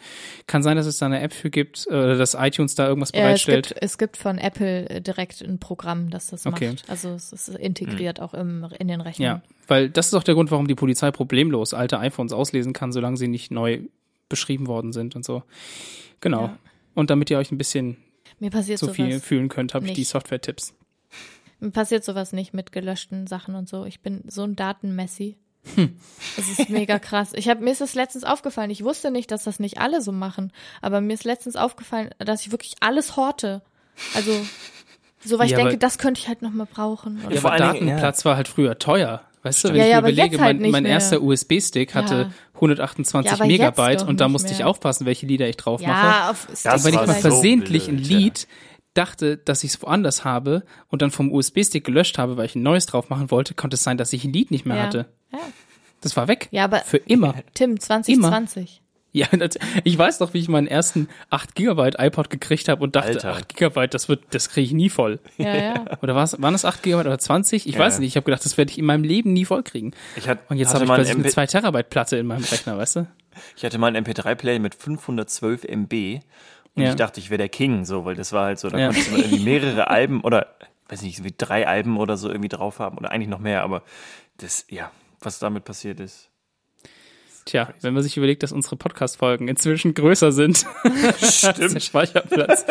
Kann sein, dass es da eine App für gibt, äh, oder dass iTunes da irgendwas Ja, es bereitstellt. gibt, es gibt von Apple äh, direkt ein Programm, das das Okay. macht. Also es ist integriert auch im, in den Rechnern. Ja, weil das ist auch der Grund, warum die Polizei problemlos alte iPhones auslesen kann, solange sie nicht neu beschrieben worden sind und so. Genau. Ja. Und damit ihr euch ein bisschen Mir passiert so viel fühlen könnt, habe ich die. Software-Tipps. Passiert sowas nicht mit gelöschten Sachen und so. Ich bin so ein Datenmessi. Hm. Das ist mega krass. Ich hab, mir ist es letztens aufgefallen. Ich wusste nicht, dass das nicht alle so machen. Aber mir ist letztens aufgefallen, dass ich wirklich alles horte. Also, so weil Ja, ich denke, aber- das könnte ich halt noch mal brauchen. Oder Ja, vor aber Datenplatz war halt früher teuer. Weißt du, wenn Ja, ich ja, mir überlege, halt mein, mein erster USB-Stick hatte Ja. 128 Ja, aber jetzt Megabyte und da musste ich mehr. aufpassen, welche Lieder ich drauf mache. ja, auf Das Und wenn ich war mal so versehentlich ein blöd, ja. Lied dachte, dass ich es woanders habe und dann vom USB-Stick gelöscht habe, weil ich ein neues drauf machen wollte, konnte es sein, dass ich ein Lied nicht mehr ja. hatte. Ja. Das war weg. ja, aber Für immer. Tim, 2020. Ja, das, ich weiß doch, wie ich meinen ersten 8 Gigabyte iPod gekriegt habe und dachte, Alter. 8 Gigabyte, das wird, das kriege ich nie voll. Ja, ja. Oder war's, waren es 8 Gigabyte oder 20? Ich Ja. weiß es nicht. Ich habe gedacht, das werde ich in meinem Leben nie voll kriegen. Ich hat, Und jetzt habe ich mal plötzlich ein eine MP 2 Terabyte Platte in meinem Rechner, weißt du? Ich hatte mal einen MP3-Player mit 512 MB und Ja. ich dachte, ich wäre der King, so, weil das war halt so, da Ja. konntest du irgendwie mehrere Alben oder, weiß nicht, wie drei Alben oder so irgendwie drauf haben oder eigentlich noch mehr, aber das, ja, was damit passiert ist. Tja, wenn man sich überlegt, dass unsere Podcast-Folgen inzwischen größer sind. Stimmt. der Speicherplatz.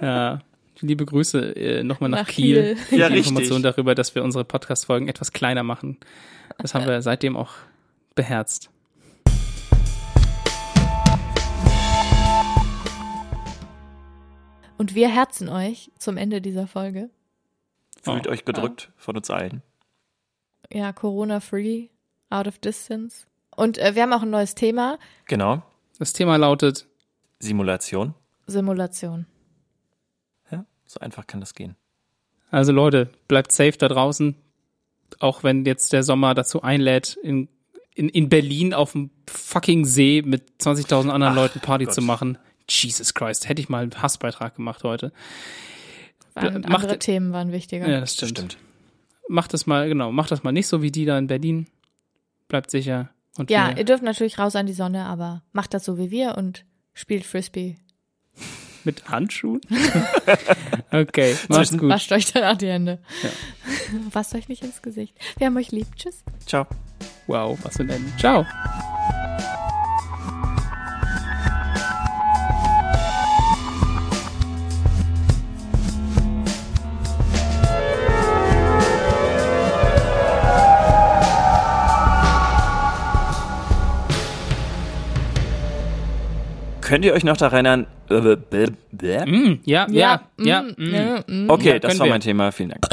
ja. Liebe Grüße äh, nochmal nach, Nach Kiel. Kiel. Ja, Die richtig. Information darüber, dass wir unsere Podcast-Folgen etwas kleiner machen. Das haben wir seitdem auch beherzt. Und wir herzen euch zum Ende dieser Folge. Fühlt Oh. euch gedrückt von uns allen. Ja, Corona-free, out of distance. Und äh, wir haben auch ein neues Thema, Genau. Das Thema lautet, Simulation. Simulation. Ja, so einfach kann das gehen. also Leute, bleibt safe da draußen. Auch wenn jetzt der Sommer dazu einlädt, in, in, in Berlin auf dem fucking See mit 20.000 anderen Ach, Leuten Party Gott. zu machen. Jesus Christ, hätte ich mal einen Hassbeitrag gemacht heute. Waren, Macht- andere Themen waren wichtiger. Ja, das stimmt. Macht das mal, genau, macht das mal nicht so wie die da in Berlin. Bleibt sicher. Und Ja, wir ihr dürft natürlich raus an die Sonne, aber macht das so wie wir und spielt Frisbee. mit Handschuhen? okay, macht's gut. Wascht euch danach die Hände. Ja. Wascht euch nicht ins Gesicht. Wir haben euch lieb. Tschüss. Ciao. Wow, was für ein Ende. Ciao. Könnt ihr euch noch daran erinnern? Äh? Mm, ja, ja, ja. mm, ja, mm. Okay, Ja, das war wir. mein Thema. Vielen Dank.